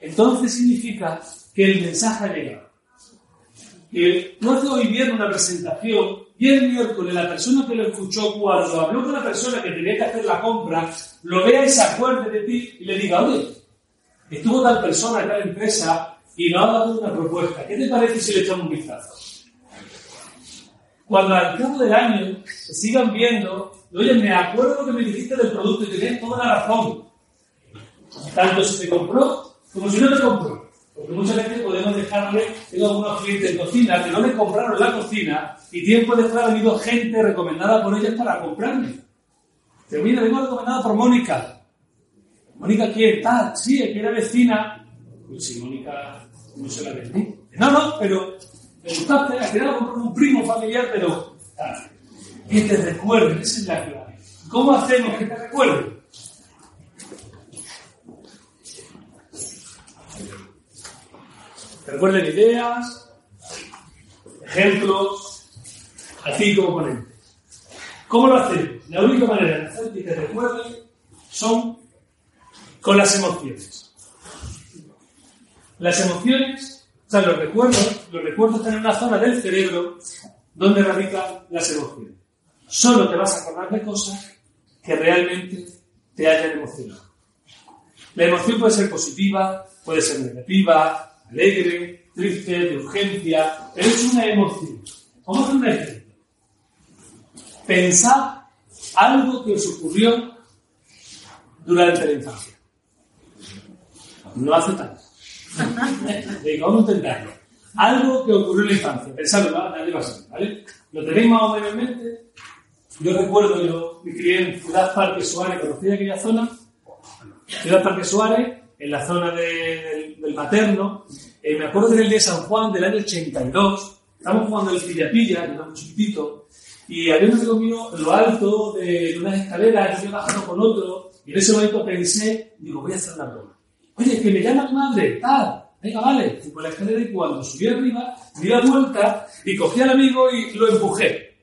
entonces significa que el mensaje ha llegado. Que no hace hoy viernes una presentación y el miércoles la persona que lo escuchó cuando habló con la persona que tenía que hacer la compra, lo vea y se acuerde de ti y le diga, oye, estuvo tal persona en tal empresa y nos ha dado una propuesta. ¿Qué te parece si le echamos un vistazo? Cuando al cabo del año se sigan viendo, oye, me acuerdo que me dijiste del producto y tienes toda la razón. Tanto si te compró como si no te compró. Porque muchas veces podemos dejarle, tengo algunos clientes en cocina que no le compraron la cocina y tiempo después ha venido gente recomendada por ellos para comprarme. Pero mira, vengo recomendada por Mónica. Mónica, ¿quién? Tal, sí, es que era vecina. Pues sí, Mónica, no se la vendí. No, no, pero me gustaste, al final compró un primo familiar, pero tal. Que te recuerden, esa es la clave. ¿Cómo hacemos que te recuerden? Recuerden ideas, ejemplos, a ti como ponente. ¿Cómo lo hacemos? La única manera de hacer que te recuerden son con las emociones. Las emociones, o sea, los recuerdos, los recuerdos están en una zona del cerebro donde radican las emociones. Solo te vas a acordar de cosas que realmente te hayan emocionado. La emoción puede ser positiva, puede ser negativa, alegre, triste, de urgencia, pero es una emoción. Vamos a hacer un ejemplo. Pensad algo que os ocurrió durante la infancia. No hace tanto. Venga, vamos a intentarlo. Algo que ocurrió en la infancia. Pensadlo, dale bastante, ¿vale? ¿Lo tenéis más o menos en mente? Yo recuerdo, yo me crié en Ciudad Parque Suárez, ¿conocía aquella zona? Ciudad Parque Suárez, en la zona de, del, del, materno. Eh, me acuerdo del día de San Juan del año 82. Estábamos jugando el pilla-pilla, yo era muy chiquitito. Y había un amigo mío en lo alto de, de unas escaleras, yo bajando con otro. Y en ese momento pensé, digo, voy a hacer una broma. Oye, que me llama tu madre, tal. Venga, vale. Fui por la escalera y cuando subí arriba, di la vuelta y cogí al amigo y lo empujé.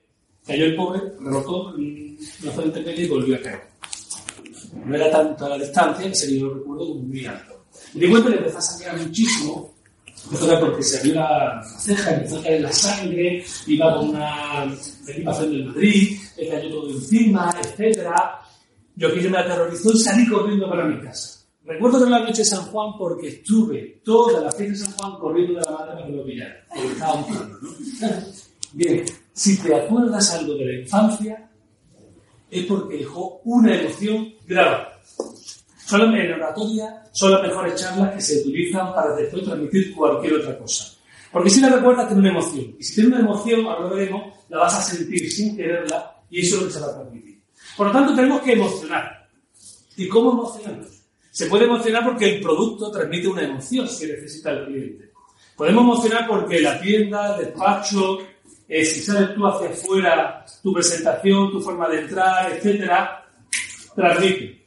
Cayó el pobre, rebotó en la frente media y volvió a caer. No era tanta la distancia que se yo lo recuerdo como muy alto. Me di cuenta que empezó a sangrar muchísimo, empezó porque se abrió la ceja, empezó a caer la sangre, iba con una equipación del Madrid, le cayó todo encima, etc. Yo aquello me aterrorizó y salí corriendo para mi casa. Recuerdo que la noche de San Juan porque estuve toda la fiesta de San Juan corriendo de la madre para lo pillara. Porque estaba plano, ¿no? Bien, si te acuerdas algo de la infancia, es porque dejó una emoción grave. Solo en oratoria son las mejores charlas que se utilizan para después transmitir cualquier otra cosa. Porque si la recuerdas, tiene una emoción. Y si tiene una emoción, ahora lo veremos, la vas a sentir sin quererla y eso es lo que se va a transmitir. Por lo tanto, tenemos que emocionar. ¿Y cómo emocionarnos? Se puede emocionar porque el producto transmite una emoción que necesita el cliente. Podemos emocionar porque la tienda, el despacho, eh, si sales tú hacia afuera, tu presentación, tu forma de entrar, etcétera, transmite.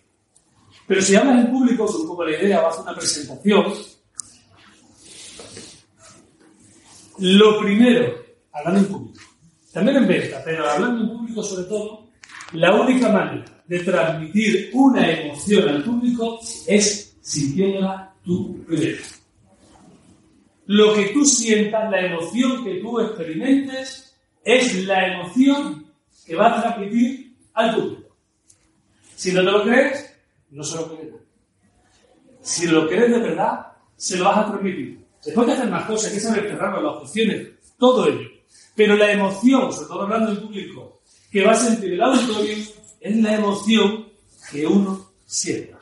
Pero si hablas en público, con un poco la idea, vas a una presentación, lo primero, hablando en público, también en venta, pero hablando en público sobre todo, la única manera de transmitir una emoción al público es sintiéndola tú primero. Lo que tú sientas, la emoción que tú experimentes, es la emoción que va a transmitir al público. Si no te lo crees, no se lo creerá. Si lo crees de verdad, se lo vas a transmitir. Se puede hacer más cosas, hay que saber cerrar las opciones, todo ello. Pero la emoción, sobre todo hablando en público, que va a sentir el auditorio, es la emoción que uno siente.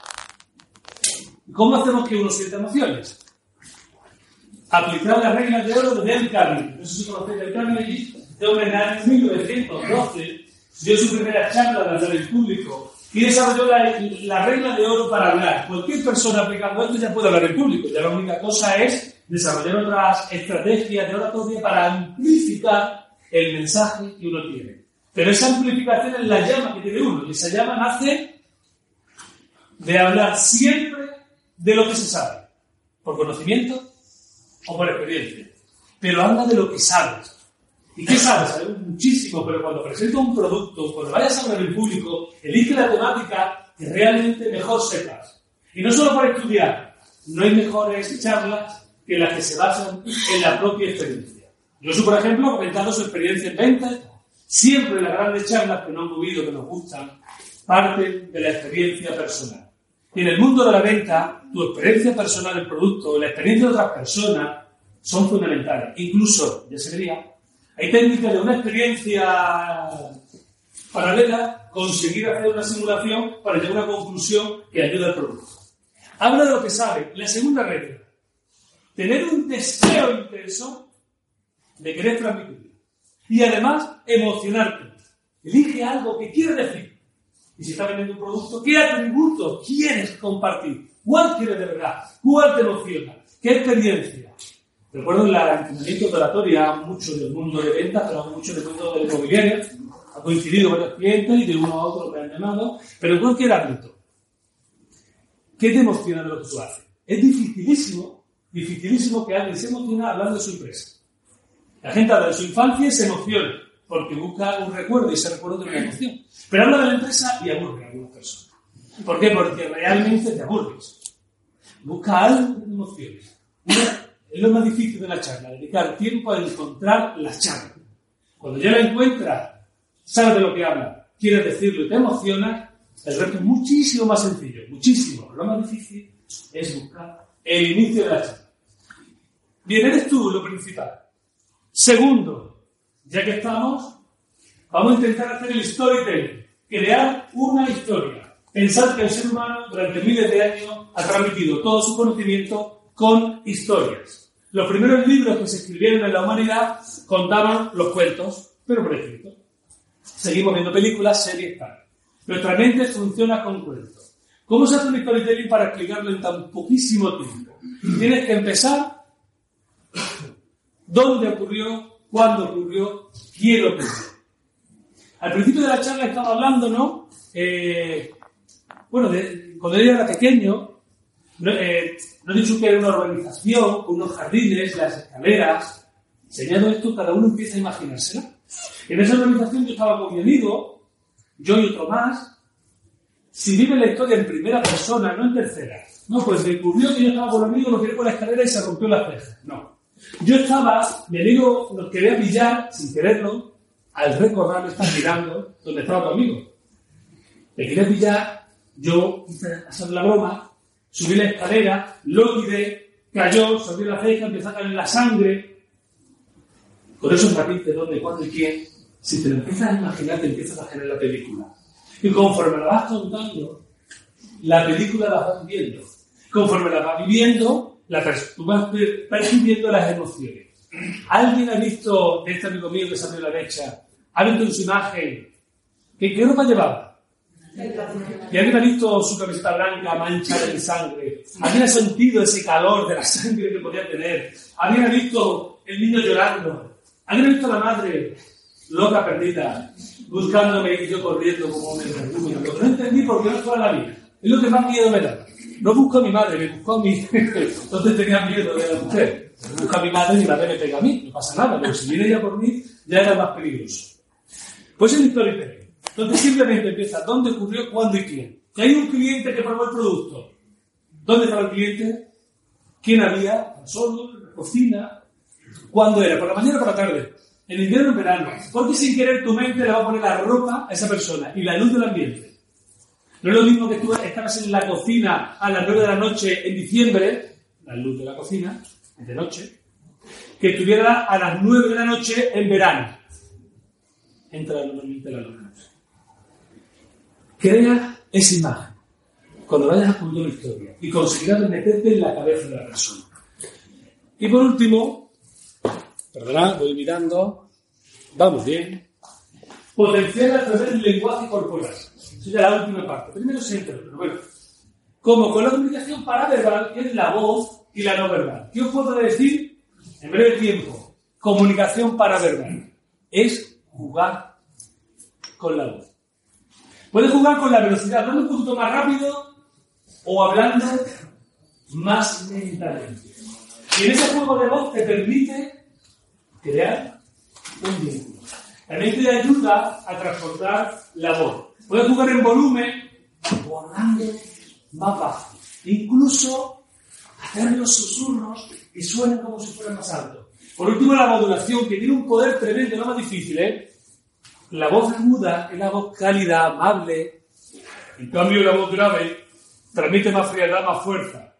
¿Cómo hacemos que uno sienta emociones? Aplicar las reglas de oro de Dale Carnegie. No sé si conocéis Dale Carnegie. Este hombre en 1912 dio su primera charla de el público y desarrolló la, la, regla de oro para hablar. Cualquier persona aplicando esto ya puede hablar en público. Ya la única cosa es desarrollar otras estrategias de oratoria para amplificar el mensaje que uno tiene. Pero esa amplificación es la llama que tiene uno. Y esa llama nace de hablar siempre de lo que se sabe. Por conocimiento o por experiencia. Pero habla de lo que sabes. ¿Y qué sabes? Sabes muchísimo, pero cuando presento un producto, cuando vayas a hablar en público, elige la temática que realmente mejor sepas. Y no solo para estudiar, no hay mejores charlas que las que se basan en la propia experiencia. Yo, por ejemplo, comentando su experiencia en venta, siempre las grandes charlas que no han movido, que nos gustan, parten de la experiencia personal. Y en el mundo de la venta, tu experiencia personal del producto, la experiencia de otras personas, son fundamentales. Incluso, ya se vería, hay técnicas de una experiencia paralela, conseguir hacer una simulación para llegar a una conclusión que ayude al producto. Habla de lo que sabe. La segunda regla, tener un deseo intenso de querer transmitir. Y además, emocionarte. Elige algo que quieres decir. Y si está vendiendo un producto, ¿qué atributo quieres compartir? ¿Cuál quieres de verdad? ¿Cuál te emociona? ¿Qué experiencia? Recuerdo en la entrenamiento de oratoria, mucho del mundo de ventas, pero mucho del mundo del inmobiliario. Ha coincidido con los clientes y de uno a otro me han llamado, pero cualquier ámbito. ¿Qué te emociona de lo que tú haces? Es dificilísimo, dificilísimo que alguien se emocione hablando de su empresa. La gente habla de su infancia y se emociona, porque busca un recuerdo y ese recuerdo tiene una emoción. Pero habla de la empresa y aburre a algunas personas. ¿Por qué? Porque realmente te aburres. Busca algo de emociones. Una es lo más difícil de la charla, dedicar tiempo a encontrar la charla. Cuando ya la encuentras, sabes de lo que habla, quieres decirlo y te emociona, el reto es muchísimo más sencillo, muchísimo. Lo más difícil es buscar el inicio de la charla. Bien, eres tú lo principal. Segundo, ya que estamos, vamos a intentar hacer el storytelling, crear una historia. Pensar que el ser humano durante miles de años ha transmitido todo su conocimiento con historias. Los primeros libros que se escribieron en la humanidad contaban los cuentos, pero por escrito. Seguimos viendo películas, series, tal. Nuestra mente funciona con cuentos. ¿Cómo se hace un storytelling para explicarlo en tan poquísimo tiempo? Tienes que empezar dónde ocurrió, cuándo ocurrió, quién ocurrió. Al principio de la charla estaba hablando, ¿no? Eh, bueno, cuando yo era pequeño, no, eh, no he dicho que era una urbanización, con unos jardines, las escaleras. Enseñado esto, cada uno empieza a imaginárselo. En esa urbanización yo estaba con mi amigo, yo y otro más. Si vive la historia en primera persona, no en tercera. No, pues me ocurrió que yo estaba con un amigo, lo quería por la escalera y se rompió la ceja. No. Yo estaba, mi amigo nos quería pillar, sin quererlo, al recordarlo, está mirando donde estaba tu amigo. Le quería pillar, yo hice hacer la broma, subí la escalera, lo miré, cayó, subió la ceja, empezó a caer la sangre. Con eso repite dónde, cuándo y quién. Si te lo empiezas a imaginar, te empiezas a generar la película. Y conforme la vas contando, la película la vas viviendo. Conforme la vas viviendo, la tú vas percibiendo las emociones. ¿Alguien ha visto de este amigo mío que salió la derecha? ¿Ha visto en su imagen? ¿Qué, qué ropa llevaba? ¿Y alguien ha visto su camiseta blanca manchada de sangre? ¿Alguien ha sentido ese calor de la sangre que podía tener? ¿Alguien ha visto el niño llorando? ¿Alguien ha visto a la madre loca perdida, buscándome y yo corriendo como un enfermo? No entendí por qué no fue a la vida. Es lo que más miedo me da. No busco a mi madre, me busco a mi... Entonces tenía miedo de la mujer. Busco a mi madre y mi madre me pega a mí. No pasa nada, pero si viene ella por mí, ya era más peligroso. Pues es el storytelling. Entonces simplemente empieza dónde ocurrió, cuándo y quién. Que hay un cliente que probó el producto. ¿Dónde estaba el cliente? ¿Quién había? ¿Solo? ¿En la cocina? ¿Cuándo era? ¿Por la mañana o por la tarde? En invierno o en verano. Porque sin querer tu mente le va a poner la ropa a esa persona y la luz del ambiente. No es lo mismo que tú estabas en la cocina a las 9 de la noche en diciembre, la luz de la cocina, de noche, que estuviera a las 9 de la noche en verano. Entra la luz. Crea esa imagen cuando vayas a contar una historia y conseguirás meterte en la cabeza de la persona. Y por último, perdonad, voy mirando, vamos bien, potenciar a través del lenguaje corporal. Esa es la última parte. Primero siempre, pero bueno. Como con la comunicación paraverbal, que es la voz y la no verbal. ¿Qué os puedo decir en breve tiempo? Comunicación paraverbal. Es jugar con la voz. Puedes jugar con la velocidad, hablando un poquito más rápido o hablando más lentamente. Y en ese juego de voz te permite crear un vínculo. También te ayuda a transportar la voz. Puedes jugar en volumen o hablando más bajo. Incluso hacer los susurros y suenen como si fueran más altos. Por último, la modulación, que tiene un poder tremendo, no más difícil, ¿eh? La voz aguda es la voz cálida, amable. En cambio, la voz grave transmite más frialdad, más fuerza.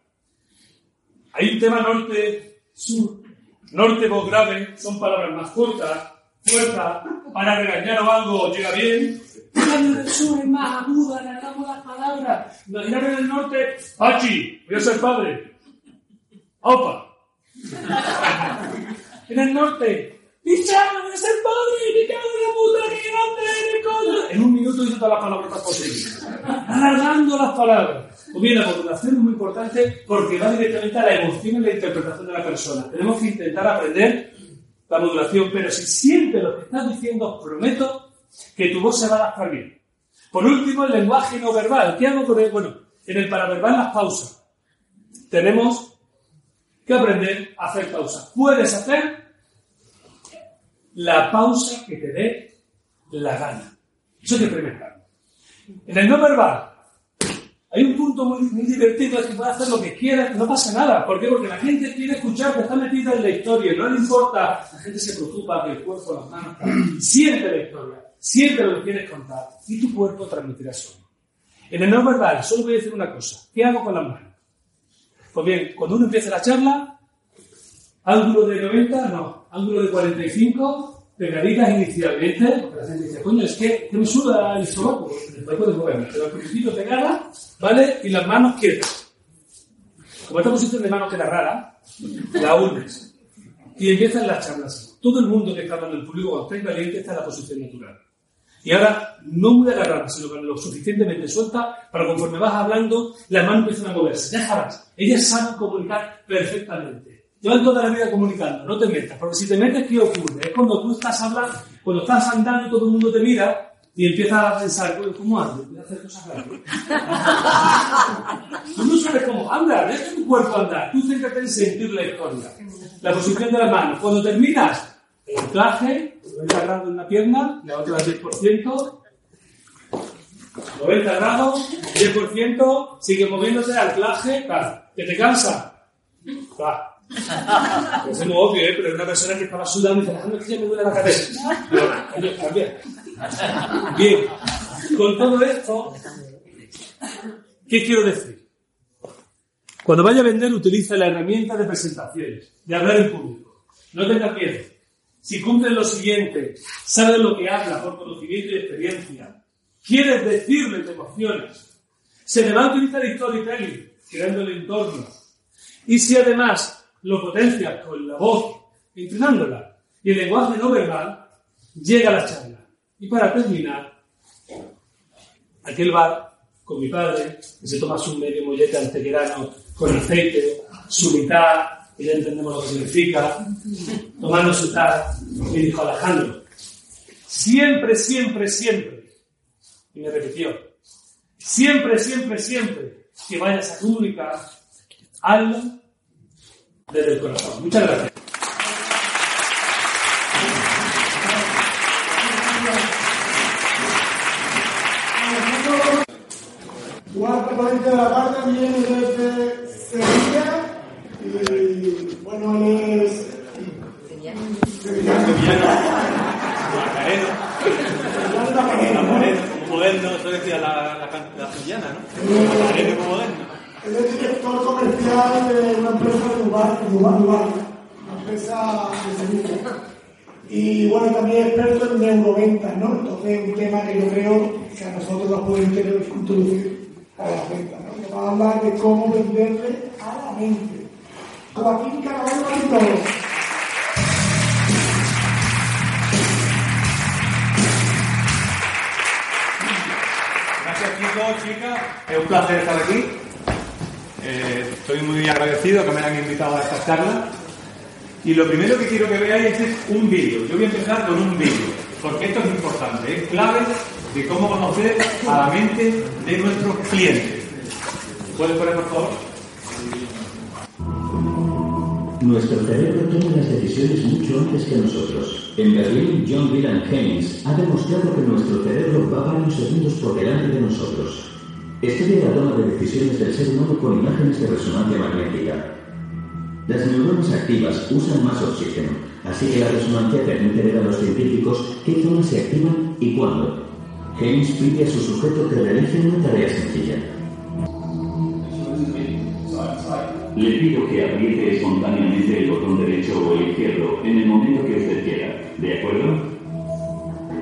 Hay un tema norte-sur. Norte, voz grave, son palabras más cortas, fuerza, para regañar o algo llega bien. El sur es más aguda, alargamos las palabras. En el norte, Pachi, voy a ser padre. Opa. en el norte, Voy a ser padre, me cago en la puta, que grande eres, coño. En un minuto dice todas las palabras posibles. Alargando las palabras. Pues bien, la modulación es muy importante porque va directamente a la emoción y la interpretación de la persona. Tenemos que intentar aprender la modulación, pero si sientes lo que estás diciendo, os prometo que tu voz se va a adaptar bien. Por último, el lenguaje no verbal. ¿Qué hago con él? Bueno, en el paraverbal las pausas. Tenemos que aprender a hacer pausas. Puedes hacer la pausa que te dé la gana. Eso hay que experimentarlo. En el no verbal, hay un punto muy, divertido, es que puedes hacer lo que quieras, no pasa nada. ¿Por qué? Porque la gente quiere escuchar que está metida en la historia, no le importa, la gente se preocupa que el cuerpo, las manos, siente la historia, siente lo que quieres contar, y tu cuerpo transmitirá solo. En el no verbal, solo voy a decir una cosa, ¿qué hago con las manos? Pues bien, cuando uno empieza la charla, ángulo de 90, no, ángulo de 45, pegaditas inicialmente, porque la gente dice, coño, es que, que me suda el estómago, después puedes moverme, pero al principio pegada, ¿vale? Y las manos quietas. Como esta posición de mano queda rara, la unes. Y empiezan las charlas. Todo el mundo que está hablando en público cuando está caliente está en la posición natural. Y ahora, no muy agarrada, sino lo suficientemente suelta para conforme vas hablando, las manos empiezan a moverse. Déjalas. Ellas saben comunicar perfectamente. Llevan toda la vida comunicando, no te metas, porque si te metes, ¿qué ocurre? Es cuando tú estás hablando, cuando estás andando y todo el mundo te mira y empiezas a pensar, "Bueno, ¿cómo ando? Voy a hacer cosas raras. tú no sabes cómo andar, deja tu cuerpo andar, tú céntrate en sentir la historia. La posición de las manos. Cuando terminas, el anclaje, 90 grados en una pierna, la otra al 10%, 90 grados, 10%, sigue moviéndose, anclaje, tal. ¿Que te cansa? Va. Es muy obvio, ¿eh? pero es una persona que estaba sudando y dice, "Ah, no, es que ya me duele la cabeza. Pero, cambia. Bien, con todo esto, ¿qué quiero decir? Cuando vaya a vender, utiliza la herramienta de presentaciones, de hablar en público. No tengas miedo. Si cumples lo siguiente, sabes lo que habla por conocimiento y experiencia, quieres decirle, te emociones, se le va a utilizar el storytelling, creando el entorno. Y si además lo potencias con la voz, entrenándola, y el lenguaje no verbal, llega a la charla. Y para terminar, aquel bar con mi padre, que se toma su medio mollete antequerano con aceite, su mitad, que ya entendemos lo que significa, tomando su tal, me dijo Alejandro, siempre, siempre, siempre, y me repitió, Siempre, siempre, siempre que vayas a comunicar, hazlo desde el corazón. Muchas gracias. 90, ¿no? Entonces, un tema que yo creo que a nosotros nos puede introducir a las ventas, ¿no? Que va a hablar de cómo venderle a la mente. Joaquín Caraballo todo. Gracias, chicos, chicas. Es un placer estar aquí. Eh, estoy muy agradecido que me hayan invitado a esta charla. Y lo primero que quiero que veáis es un vídeo. Yo voy a empezar con un vídeo porque esto es importante. Es clave de cómo conocer a la mente de nuestros clientes. ¿Puedes poner, por favor? Nuestro cerebro toma las decisiones mucho antes que nosotros. En Berlín, John William Hennings ha demostrado que nuestro cerebro va varios segundos por delante de nosotros. Estudia la toma de decisiones del ser humano con imágenes de resonancia magnética. Las neuronas activas usan más oxígeno, así que la resonancia permite ver a los científicos qué zonas se activan y cuándo. Hennings pide a su sujeto que realice una tarea sencilla. Le pido que apriete espontáneamente el botón derecho o el izquierdo en el momento que usted quiera. ¿De acuerdo?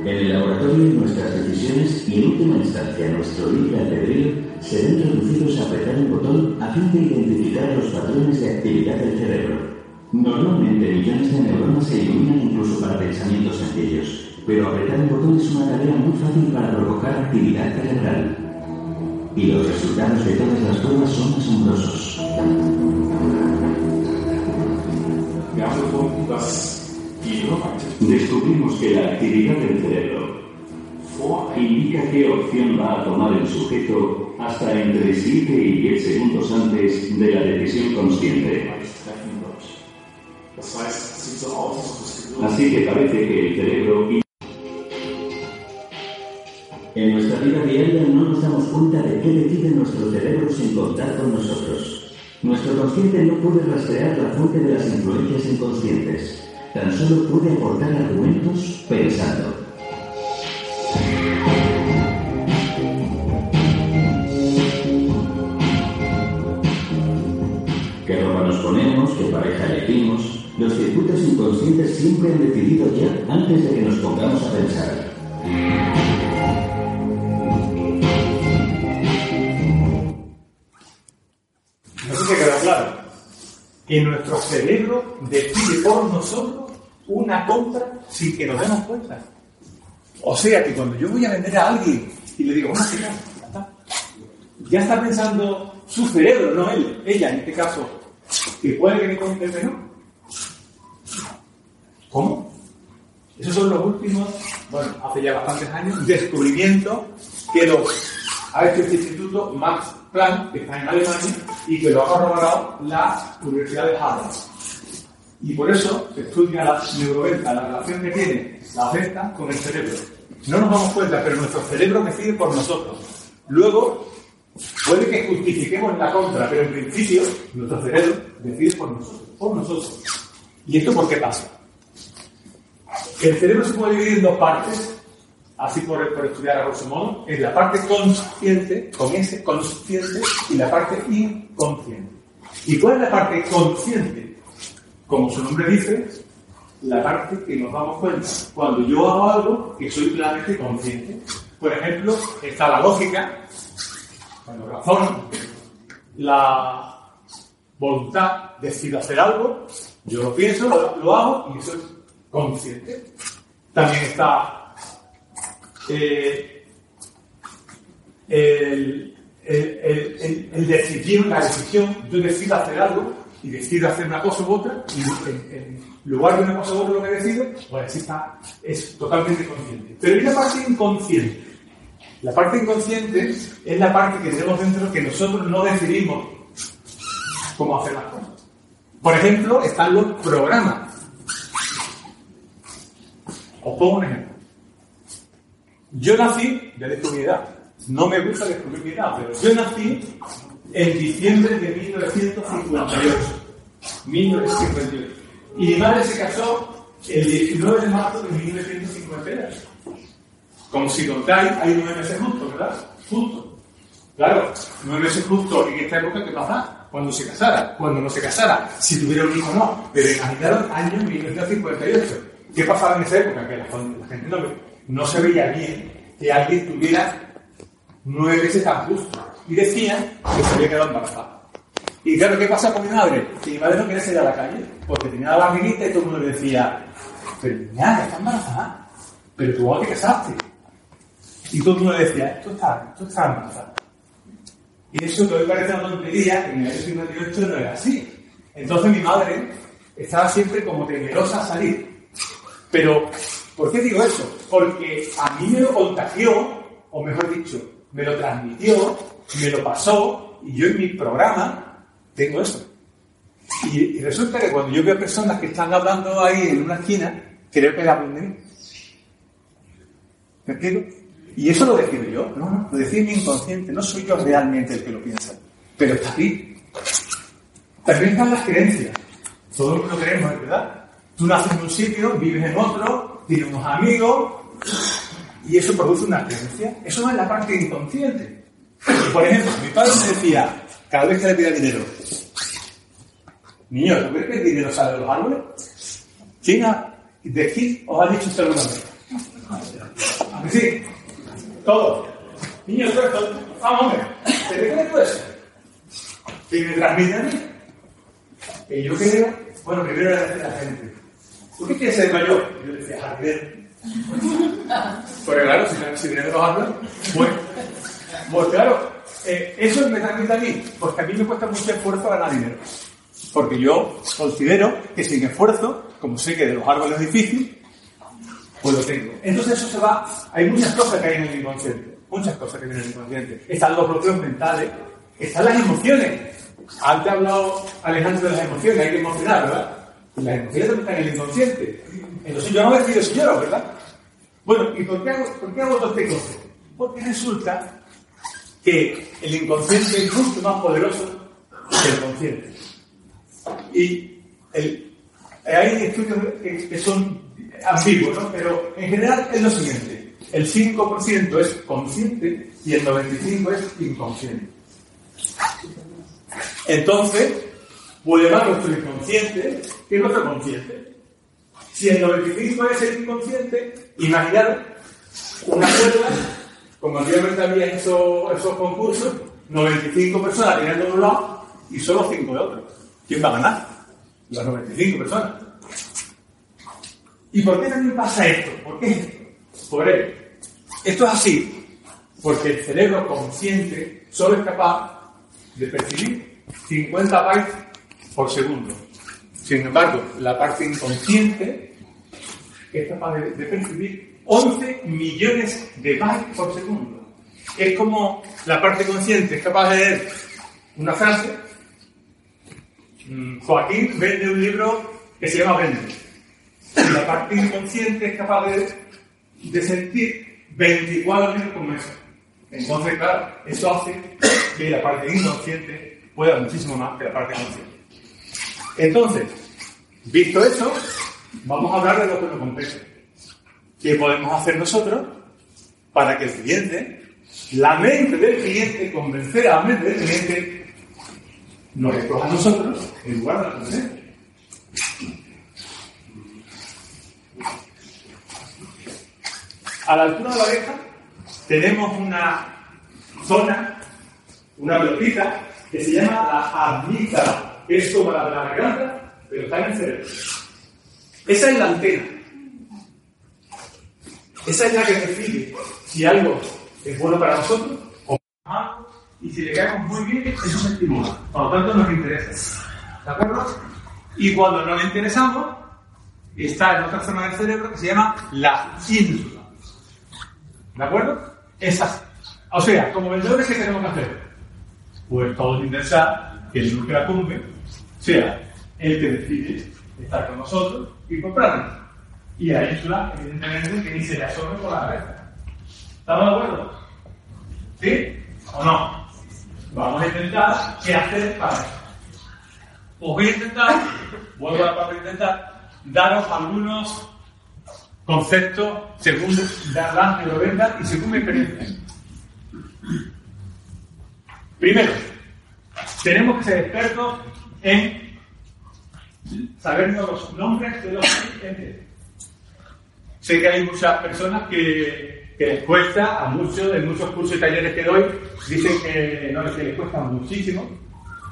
En el laboratorio, nuestras decisiones y en última instancia nuestro libre albedrío se ven reducidos a apretar un botón a fin de identificar los patrones de actividad del cerebro. Normalmente millones de neuronas se iluminan incluso para pensamientos sencillos, pero apretar un botón es una tarea muy fácil para provocar actividad cerebral. Y los resultados de todas las pruebas son asombrosos. Descubrimos que la actividad del cerebro indica qué opción va a tomar el sujeto hasta entre 7 y 10 segundos antes de la decisión consciente. Así que parece que el cerebro... En nuestra vida diaria no nos damos cuenta de qué decide nuestro cerebro sin contar con nosotros. Nuestro consciente no puede rastrear la fuente de las influencias inconscientes. Tan solo puede aportar argumentos pensando. Pareja elegimos? Los circuitos inconscientes siempre han decidido ya antes de que nos pongamos a pensar. No sé si queda claro. Que nuestro cerebro decide por nosotros una compra sin que nos demos cuenta. O sea que cuando yo voy a vender a alguien y le digo, una está. Ya está pensando su cerebro, no él, ella en este caso, que puede que compre que no. ¿Cómo? Esos son los últimos, bueno, hace ya bastantes años, descubrimientos que lo ha hecho este instituto Max Planck, que está en Alemania, y que lo ha corroborado la Universidad de Harvard. Y por eso se estudia la neuroventa, la relación que tiene la venta con el cerebro. No nos damos cuenta, pero nuestro cerebro decide por nosotros. Luego, puede que justifiquemos la compra, pero en principio, nuestro cerebro decide por nosotros. Por nosotros. ¿Y esto por qué pasa? El cerebro se puede dividir en dos partes, así por, por estudiar a grosso modo, en la parte consciente, con ese consciente, y la parte inconsciente. ¿Y cuál es la parte consciente? Como su nombre dice, la parte que nos damos cuenta cuando yo hago algo que soy plenamente consciente. Por ejemplo, está la lógica, cuando razono, la voluntad, decido hacer algo, yo lo pienso, lo, hago y eso es consciente. También está eh, el, el, el, el- decidir, la decisión, yo decido hacer algo y decido hacer una cosa u otra, y en, lugar de una cosa u otra lo que decido, pues así está, es totalmente consciente. Pero hay una parte inconsciente. La parte inconsciente es la parte que tenemos dentro que nosotros no decidimos cómo hacer las cosas. Por ejemplo, están los programas. Os pongo un ejemplo. Yo nací, ya descubrí edad, no me gusta descubrir mi edad, pero yo nací en diciembre de 1958. 1958. Y mi madre se casó el 19 de marzo de 1958. Como si contáis, hay nueve meses justos, ¿verdad? Justos. Claro, nueve meses justos en esta época, ¿qué pasa? Cuando se casara, cuando no se casara, si tuviera un hijo o no. Pero imaginaros años 1958. ¿Qué pasaba en esa época? Que la, gente no, no se veía bien que alguien tuviera nueve meses tan justos. Y decían que se había quedado embarazada. Y claro, ¿qué pasa con mi madre? Que mi madre no quería salir a la calle porque tenía la barriguita y todo el mundo le decía, pero que está embarazada, pero tú no te casaste. Y todo el mundo decía, esto está, esto está embarazada. Y eso que hoy parece una tontería, en el año 58 no era así. Entonces mi madre estaba siempre como temerosa a salir. Pero, ¿por qué digo eso? Porque a mí me lo contagió, o mejor dicho, me lo transmitió, me lo pasó, y yo en mi programa tengo eso. Y, resulta que cuando yo veo personas que están hablando ahí en una esquina, creo que de mí. ¿Me explico? Y eso lo decido yo, no, no, lo decide mi inconsciente, no soy yo realmente el que lo piensa, pero está aquí. También están las creencias. Todo lo creemos, ¿verdad? Tú naces en un sitio, vives en otro, tienes unos amigos, y eso produce una creencia. Eso es la parte inconsciente. Por ejemplo, mi padre me decía, cada vez que le pida dinero, niño, ¿tú crees que el dinero sale de los árboles? China, ¿de quién os ha dicho esto alguna vez? ¿A? Todo. Niños, todo. Vamos, hombre. ¿Te crees tú eso? ¿Y me transmite a mí? Que yo creo, bueno, primero era decir a la gente. ¿Tú qué quieres ser mayor? Yo le decía, jardinero. Porque claro, si, si viene de los árboles, pues, pues claro, eh, eso me transmite a mí, porque a mí me cuesta mucho esfuerzo ganar dinero. Porque yo considero que sin esfuerzo, como sé que de los árboles es difícil, pues lo tengo. Entonces eso se va, hay muchas cosas que hay en el inconsciente, muchas cosas que hay en el inconsciente. Están los bloqueos mentales, están las emociones. Antes ha hablado Alejandro de las emociones, hay que emocionar, ¿verdad? Las emociones también están en el inconsciente. Entonces yo no decido si lloro, ¿verdad? Bueno, ¿y por qué hago, por qué hago todo este concepto? Porque resulta que el inconsciente es mucho más poderoso que el consciente. Y hay estudios que son ambiguos, ¿no? Pero en general es lo siguiente. El 5% es consciente y el 95% es inconsciente. Entonces, más nuestro inconsciente que nuestro consciente. Si el 95% es el inconsciente, imaginar una cuerda, como anteriormente había esos, esos concursos, 95 personas tirando de un lado y solo 5 de otro. ¿Quién va a ganar? Las 95 personas. ¿Y por qué también pasa esto? ¿Por qué? Por él. Esto es así, porque el cerebro consciente solo es capaz de percibir 50 bytes por segundo. Sin embargo, la parte inconsciente es capaz de, de percibir 11 millones de bytes por segundo. Es como la parte consciente es capaz de leer una frase. Mm, Joaquín vende un libro que se llama Vende. La parte inconsciente es capaz de, de sentir 24 libros como eso. Entonces, claro, eso hace que la parte inconsciente pueda muchísimo más que la parte consciente. Entonces, visto eso, vamos a hablar de lo que nos compete. ¿Qué podemos hacer nosotros para que el cliente, la mente del cliente, convencer a la mente del cliente, nos escoja a nosotros en lugar de la mente? A la altura de la oreja tenemos una zona, una pelotita, que se llama la amígdala, es como la de la garganta, pero está en el cerebro. Esa es la antena. Esa es la que decide si algo es bueno para nosotros o no, y si le caemos muy bien, eso se estimula. Por lo tanto, nos interesa. ¿De acuerdo? Y cuando no le interesamos, está en otra zona del cerebro que se llama la ínsula. ¿De acuerdo? Esa O sea, como vendedores, ¿qué tenemos que hacer? Pues todos intentar que el núcleo cumbre sea el que decide estar con nosotros y comprarnos. Y a Ínsula, evidentemente, que ni se le asome por la cabeza. ¿Estamos de acuerdo? ¿Sí o no? Vamos a intentar qué hacer para eso. Os voy a intentar, vuelvo a la intentar, daros algunos conceptos según la neuroventa y según mi experiencia. Primero, tenemos que ser expertos en sabernos los nombres de los clientes. Sé que hay muchas personas que, les cuesta, a muchos, de muchos cursos y talleres que doy, dicen que no les cuesta muchísimo.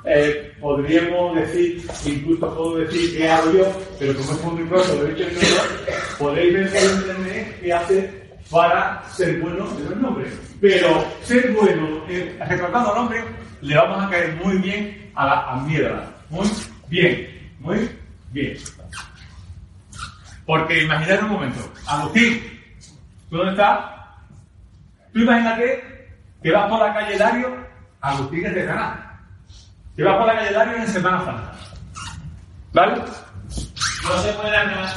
Eh, podríamos decir, incluso puedo decir qué hago yo, pero como es muy corto, lo he hecho en podéis ver por internet qué hace para ser bueno en los nombres. Pero ser bueno eh, recordando nombres le vamos a caer muy bien a la amígdala. Muy bien, muy bien. Porque imaginad un momento, Agustín, ¿tú dónde estás? Tú imagínate que vas por la calle Dario, Agustín es de Granada. Que vas por la calle Dario en Semana Santa. ¿Vale? No se puede andar.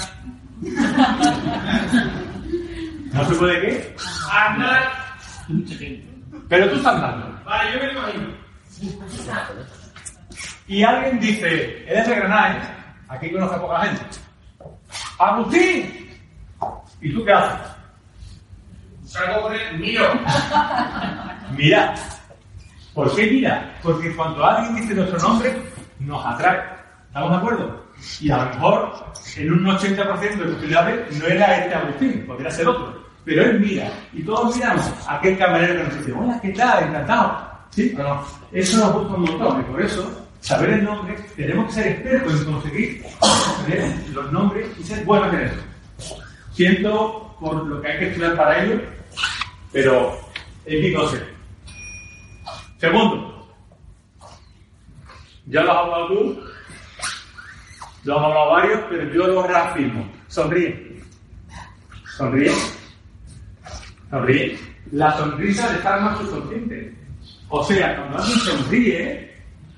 ¿No se puede qué? Andar. Pero tú estás andando. Vale, yo me lo imagino. Y alguien dice, eres de Granada, ¿eh? Aquí conozco a poca gente. ¡Agustín! ¿Y tú qué haces? Salgo con él, miro. Mira. ¿Por qué mira? Porque cuando alguien dice nuestro nombre, nos atrae. ¿Estamos de acuerdo? Y a lo mejor, en un 80% de posibilidades, no era este Agustín, podría ser otro. Pero él mira, y todos miramos a aquel camarero que nos dice, hola, ¿qué tal? Encantado. ¿Sí o no? Eso nos gusta un montón, y por eso, saber el nombre, tenemos que ser expertos en conseguir los nombres y ser buenos en eso. Siento por lo que hay que estudiar para ello, pero es mi consejo. Segundo, ya lo has hablado tú, lo has hablado varios, pero yo lo reafirmo. Sonríe. Sonríe. Sonríe. La sonrisa de estar más subconsciente. O sea, cuando alguien sonríe,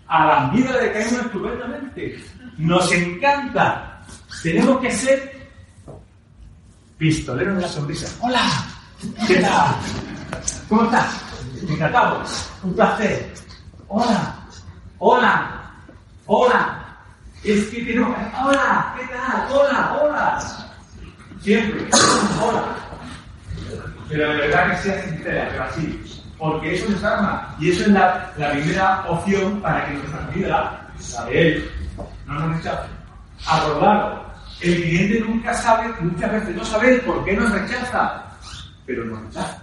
a la vida le caemos estupendamente. Nos encanta. Tenemos que ser pistoleros de la sonrisa. ¡Hola! ¿Qué tal? ¿Cómo estás? Encantado. Un placer. Hola. Hola. Hola. Es que tenemos. Hola. ¿Qué tal? Hola. Hola. Siempre. Hola. Pero de verdad que sea sincera, pero así. Porque eso nos arma. Y eso es la, la primera opción para que nuestra vida, la de él, no nos rechace. Acordado. El cliente nunca sabe, muchas veces no sabe por qué nos rechaza, pero nos rechaza.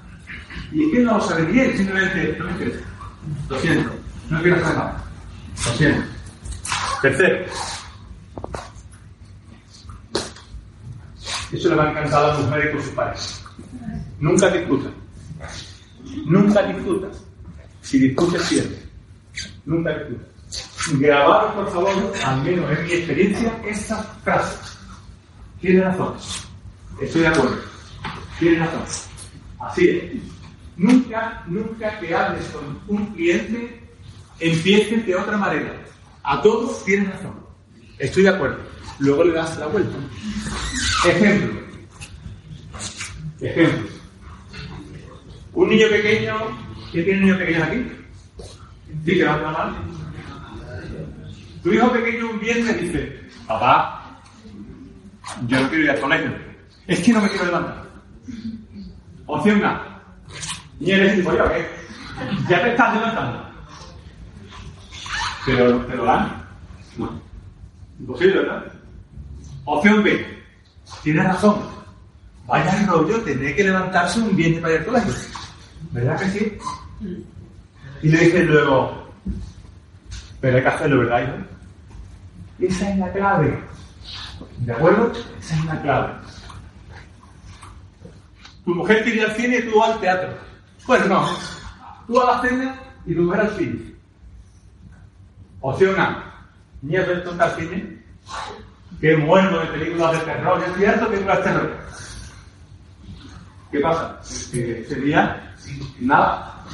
Y es que no lo sabe bien, simplemente no me interesa. Lo siento, no quiero hacer nada. Lo siento. Tercero. Eso le va a encantar a las mujeres con sus padres. Nunca discutan. Nunca discutas. Si discutes, pierdes. Nunca discutas. Grabaros, por favor, al menos en mi experiencia, estas frases. Tiene razón. Estoy de acuerdo. Tiene razón. Así es. Nunca, nunca que hables con un cliente empieces de otra manera. A todos tienes razón. Estoy de acuerdo. Luego le das la vuelta. Ejemplo. Ejemplo. Un niño pequeño. ¿Quién tiene niños pequeños aquí? Sí, que no está mal. Tu hijo pequeño un viernes dice, papá, yo no quiero ir al colegio. Es que no me quiero levantar. Opción A. Ni eres tipo yo, ¿qué? Ya te estás levantando. Pero, pero dan. No. Imposible, ¿verdad? Opción B. Tienes razón. Vaya rollo tener que levantarse un viernes para ir al colegio. ¿Verdad que sí? Y le dije luego, pero hay que hacerlo, ¿verdad, hijo? Esa es la clave. ¿De acuerdo? Esa es la clave. Tu mujer quiere ir al cine y tú al teatro. Pues no. Tú a la cena y mujer al cine. Opción A. Nieves tú al cine. Qué bueno de películas de terror. Es cierto que tú de terror. ¿Qué pasa? Que día, nada.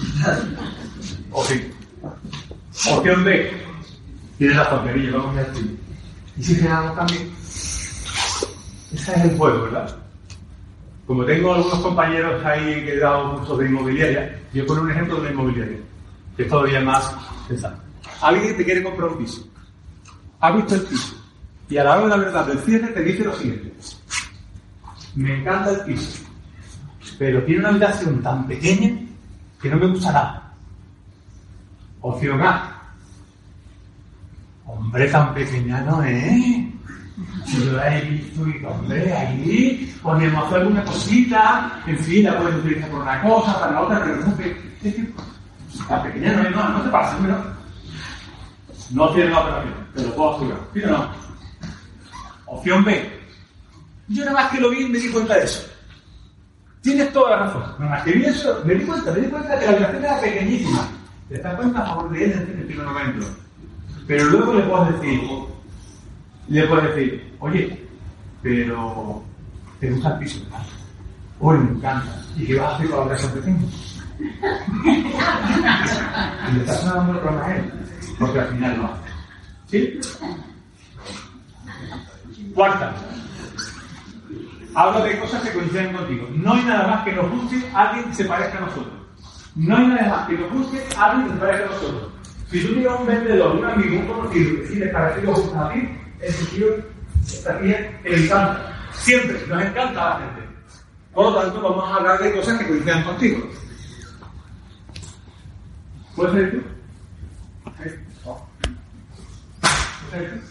O sí. Opción B. Tienes la tontería, vamos a decir. ¿Y si generamos también? Ese es el juego, ¿verdad? Como tengo algunos compañeros ahí que he dado cursos de inmobiliaria, yo pongo un ejemplo de inmobiliaria, que es todavía más pensado. Alguien te quiere comprar un piso. Ha visto el piso. Y a la hora de la verdad del cierre te dice lo siguiente. Me encanta el piso. Pero tiene una habitación tan pequeña que no me gusta nada. Opción A. Hombre, tan pequeña no es. Si yo la he visto y hombre, ahí ponemos alguna cosita, en fin, la puedes utilizar por una cosa, para la otra, pero no es tan pequeña no no, no te pasa, pero no tiene la operación, te lo puedo asegurar. ¿Sí o no? Opción B. Yo nada más que lo vi me di cuenta de eso. Tienes toda la razón. Nada más que vi eso, me di cuenta, me di cuenta que la habitación era pequeñísima. Te das cuenta a favor de él en el primer momento. Pero luego le puedes decir, le puedes decir, oye, pero ¿te gusta el piso? Uy, me encanta. ¿Y qué vas a hacer con la habitación pequeña? y le estás dando el problema a él, porque al final no hace. ¿Sí? Cuarta. Hablo de cosas que coinciden contigo. No hay nada más que nos guste alguien que se parezca a nosotros. No hay nada más que nos guste alguien se parezca a nosotros. Si tú tienes un vendedor, un amigo, un conocido, que si le parecido a ti, tío estaría encanta. Siempre, nos encanta a la gente. Por lo tanto, vamos a hablar de cosas que coincidan contigo. ¿Puedes ser tú? ¿Puedes ser tú?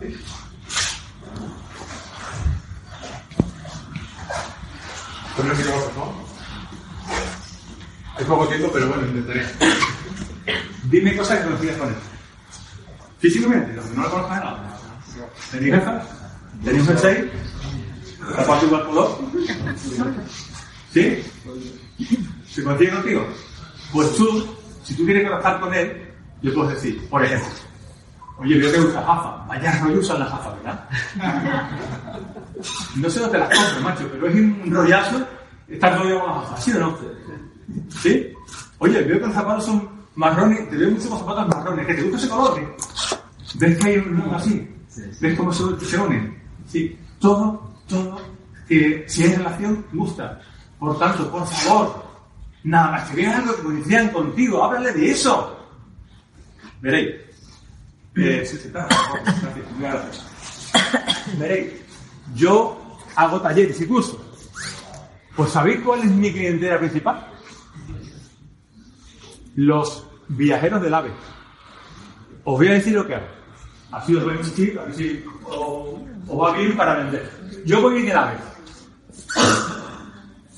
¿Sí? Pon el micrófono, ¿no? Hay poco tiempo, pero bueno, intentaré. Dime cosas que conocidas con él. Físicamente, no, no lo conozco de nada. ¿Tenéis gafas? ¿Tenéis un sensei? ¿Zapato igual color? ¿Sí? ¿Se consigue contigo? Pues tú, si tú quieres trabajar con él, le puedes decir, por ejemplo, oye, veo que usas gafas. Vaya rollo usan las gafas, ¿verdad? No sé dónde las compro, macho, pero es un rollazo estar rodeado con las gafas, ¿sí o no? ¿Sí? Oye, veo que los zapatos son marrones, te veo mucho zapatos marrones, ¿que te gusta ese color? ¿Ves que hay un así? ¿Ves cómo se, se unen? Sí, todo, todo, que si hay relación, gusta. Por tanto, por favor, nada más que vean algo que coincidan contigo, háblale de eso. Veréis. Eh, sí, sí, está. Gracias, gracias. Veréis. Yo hago talleres y cursos. Pues ¿sabéis cuál es mi clientela principal? Los viajeros del AVE. Os voy a decir lo que hago. Así os voy a insistir, a ver si os, va bien para vender. Yo voy en el AVE.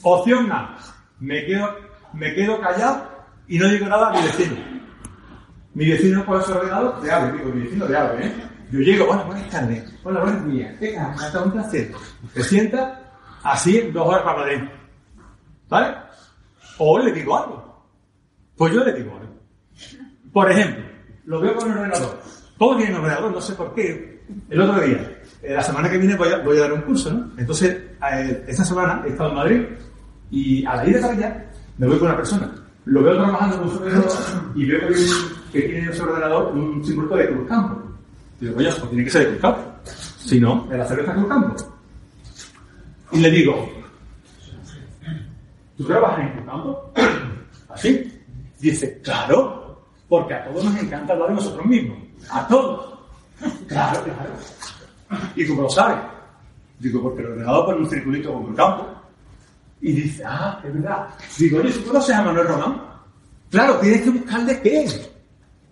Opción A. Me quedo, me quedo callado y no digo nada a mi vecino. Mi vecino puede ser ordenador de AVE, digo, mi vecino de AVE, ¿eh? Yo llego, hola, buenas tardes. Hola, buenos días. ¿Qué tal? Me ha dado un placer. Te sienta así dos horas para adentro. ¿Vale? O le digo algo. Pues yo le digo algo. Por ejemplo, lo veo con el ordenador. Todos tienen ordenador, no sé por qué. El otro día, eh, la semana que viene voy a, dar un curso, ¿no? Entonces, eh, esta semana he estado en Madrid y a la ida para allá me voy con una persona. Lo veo trabajando con su ordenador y veo que, que tiene en su ordenador un símbolo de Cruz Campo. Digo, oye, pues tiene que ser de Cruz Campo. Si no, de la cerveza Cruz Campo. Y le digo, ¿tú trabajas en Cruz Campo? ¿Así? Dice, claro, porque a todos nos encanta hablar de nosotros mismos. A todos. Claro, claro. ¿Y cómo lo sabe? Digo, porque el ordenador pone un circulito con Cruz Campo. Y dice, ah, es verdad. Digo, oye, ¿tú conoces a Manuel Román? Claro, tienes que buscarle qué.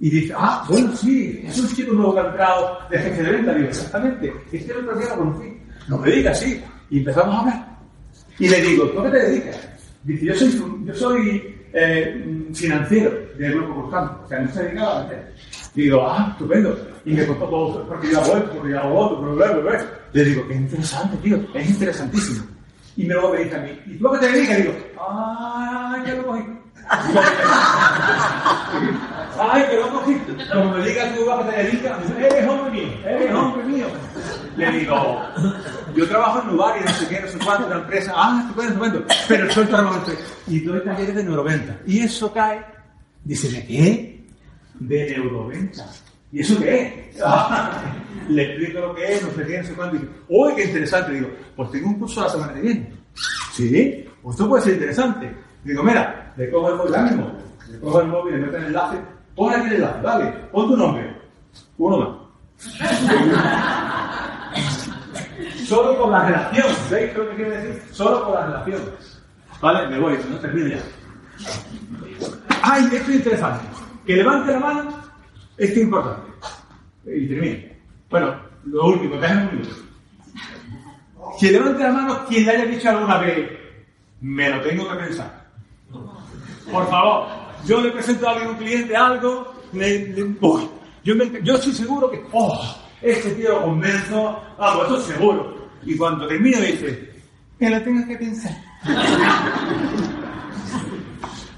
Y dice, ah, bueno, sí, es un chico nuevo que ha entrado de jefe de venta. Digo, exactamente, es que el otro día lo conocí. No me digas, sí. Y empezamos a hablar. Y le digo, ¿tú qué te dedicas? Dice, yo soy, yo soy eh, financiero del Grupo Cruzcampo. O sea, no se dedicaba a vender. Digo, ah, estupendo. Y me contó todo, porque yo hago esto, porque yo hago otro, bla, bla, bla. Le digo, qué interesante, tío, es interesantísimo. Y luego me dice a mí, ¿y tú a qué te dedicas? Digo, ah, ya lo cogí. Ay, que lo cogí. Como me digas tú a qué te dedicas, eres hombre mío, eres hombre mío. Le digo, yo trabajo en Nubar y no sé qué, no sé cuánto, una empresa, ah, estupendo, estupendo, pero soy normalmente, y doy talleres de neuroventa. Y eso cae, dice, ¿de qué? De neuroventa. ¿Y eso qué le explico lo que es, no sé qué, no sé cuánto, y dice, uy, qué interesante. Digo, pues tengo un curso la semana que viene. ¿Sí? Pues esto puede ser interesante. Digo, mira, le cojo el móvil, mismo, le cojo el móvil, le meto el enlace, pon aquí el enlace, dale, pon tu nombre. Uno más. Solo por la relación, ¿veis lo que quiero decir? Solo por la relación. Vale, me voy, no termino ya. ¡Ay, esto es interesante! Que levante la mano, esto es importante. Y termino. Bueno, lo último, déjame un minuto. Que levante la mano quien le haya dicho alguna vez, me lo tengo que pensar. Por favor, yo le presento a alguien, un cliente, algo, le, le- yo, me- yo estoy seguro que, oh, este tío lo convenzo, vamos, eso seguro. Y cuando termino dice, me lo tengo que pensar.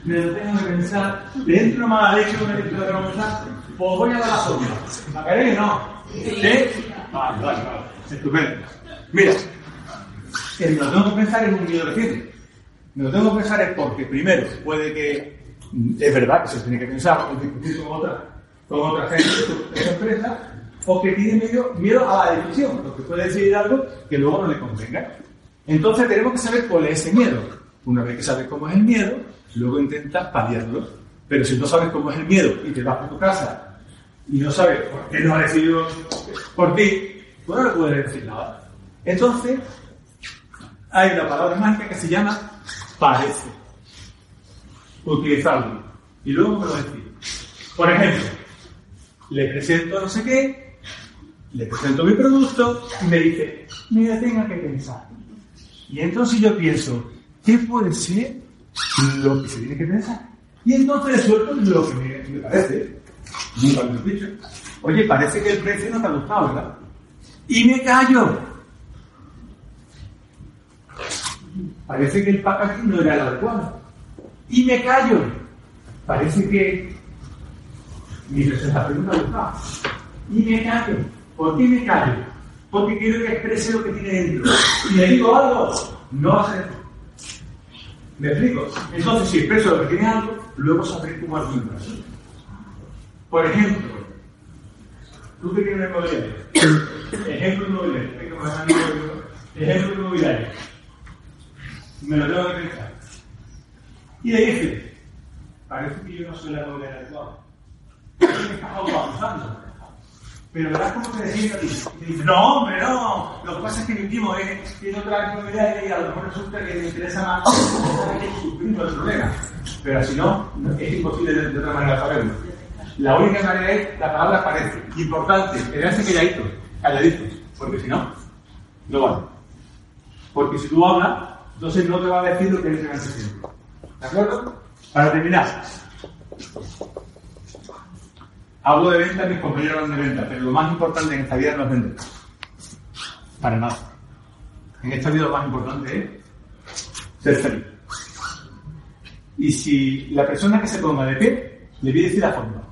me lo tengo que pensar. Le entro más a leche una lectura de pensar, pues voy a dar la sombra. ¿La queréis? No. ¿Sí? Vale, vale, vale. Estupendo. Mira, el me lo tengo que pensar es un miedo reciente. Me lo tengo que pensar es porque, primero, puede que es verdad que se tiene que pensar o discutir con otra, con otra gente de su empresa, o que tiene miedo a la decisión, porque puede decidir algo que luego no le convenga. Entonces tenemos que saber cuál es ese miedo. Una vez que sabes cómo es el miedo, luego intentas paliarlo. Pero si no sabes cómo es el miedo y te vas por tu casa y no sabes por qué no ha decidido por ti, pues no le puedes decir nada. Entonces, hay una palabra mágica que se llama parece. Utilizarlo. Y luego me lo decís. Por ejemplo, le presento no sé qué, le presento mi producto y me dice, mira, tenga que pensar. Y entonces yo pienso, ¿qué puede ser lo que se tiene que pensar? Y entonces suelto lo que me, me parece. Nunca me lo he dicho. Oye, parece que el precio no te ha gustado, ¿verdad? Y me callo. Parece que el packaging no era el adecuado. Y me callo. Parece que mi presentación no me ha gustado. Y me callo. ¿Por qué me callo? Porque quiero que exprese lo que tiene dentro. Y le digo algo, no va a ser. ¿Me explico? Entonces, si expreso lo que tiene algo, luego sabré cómo argumentar. Por ejemplo, tú que tienes una inmobiliaria. Ejemplo inmobiliario. Inmobiliario. Ejemplo inmobiliario. Me lo tengo que pensar. Y le dice, parece que yo no soy la inmobiliaria adecuada. Me estás autoabusando. Pero verás cómo te defiende a ti. Y te dice, no, hombre, no. Lo que pasa es que mi primo es, tiene otra inmobiliaria y a lo mejor resulta que le interesa más primo el problema. Pero si no, es imposible de, otra manera saberlo. La única manera es la palabra parece. Importante, quedarse calladito, calladitos, porque si no, no vale. Porque si tú hablas, entonces no te va a decir lo que él te va a decir. ¿De acuerdo? Para terminar, hablo de venta, mis compañeros hablan de venta, pero lo más importante en esta vida no es vender. Para nada. En esta vida lo más importante es ser feliz. Y si la persona que se ponga de pie, le voy a decir la forma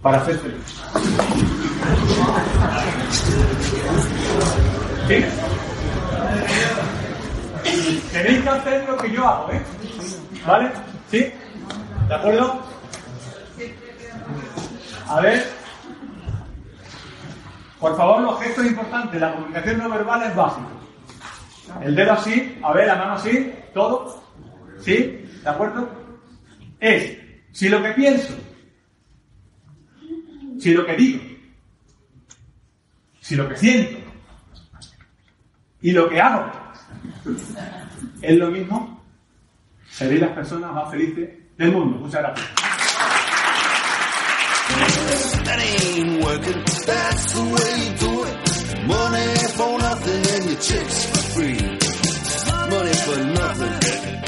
para ser feliz. ¿Sí? Tenéis que hacer lo que yo hago, ¿eh? ¿Vale? ¿Sí? ¿De acuerdo? A ver. Por favor, los gestos importantes. La comunicación no verbal es básico. El dedo así, a ver, la mano así, todo. ¿Sí? ¿De acuerdo? Es, si lo que pienso, si lo que digo, si lo que siento y lo que hago es lo mismo, seréis las personas más felices del mundo. Muchas gracias. working. That's the way you do it. Money for nothing and your chicks for free. Money for nothing.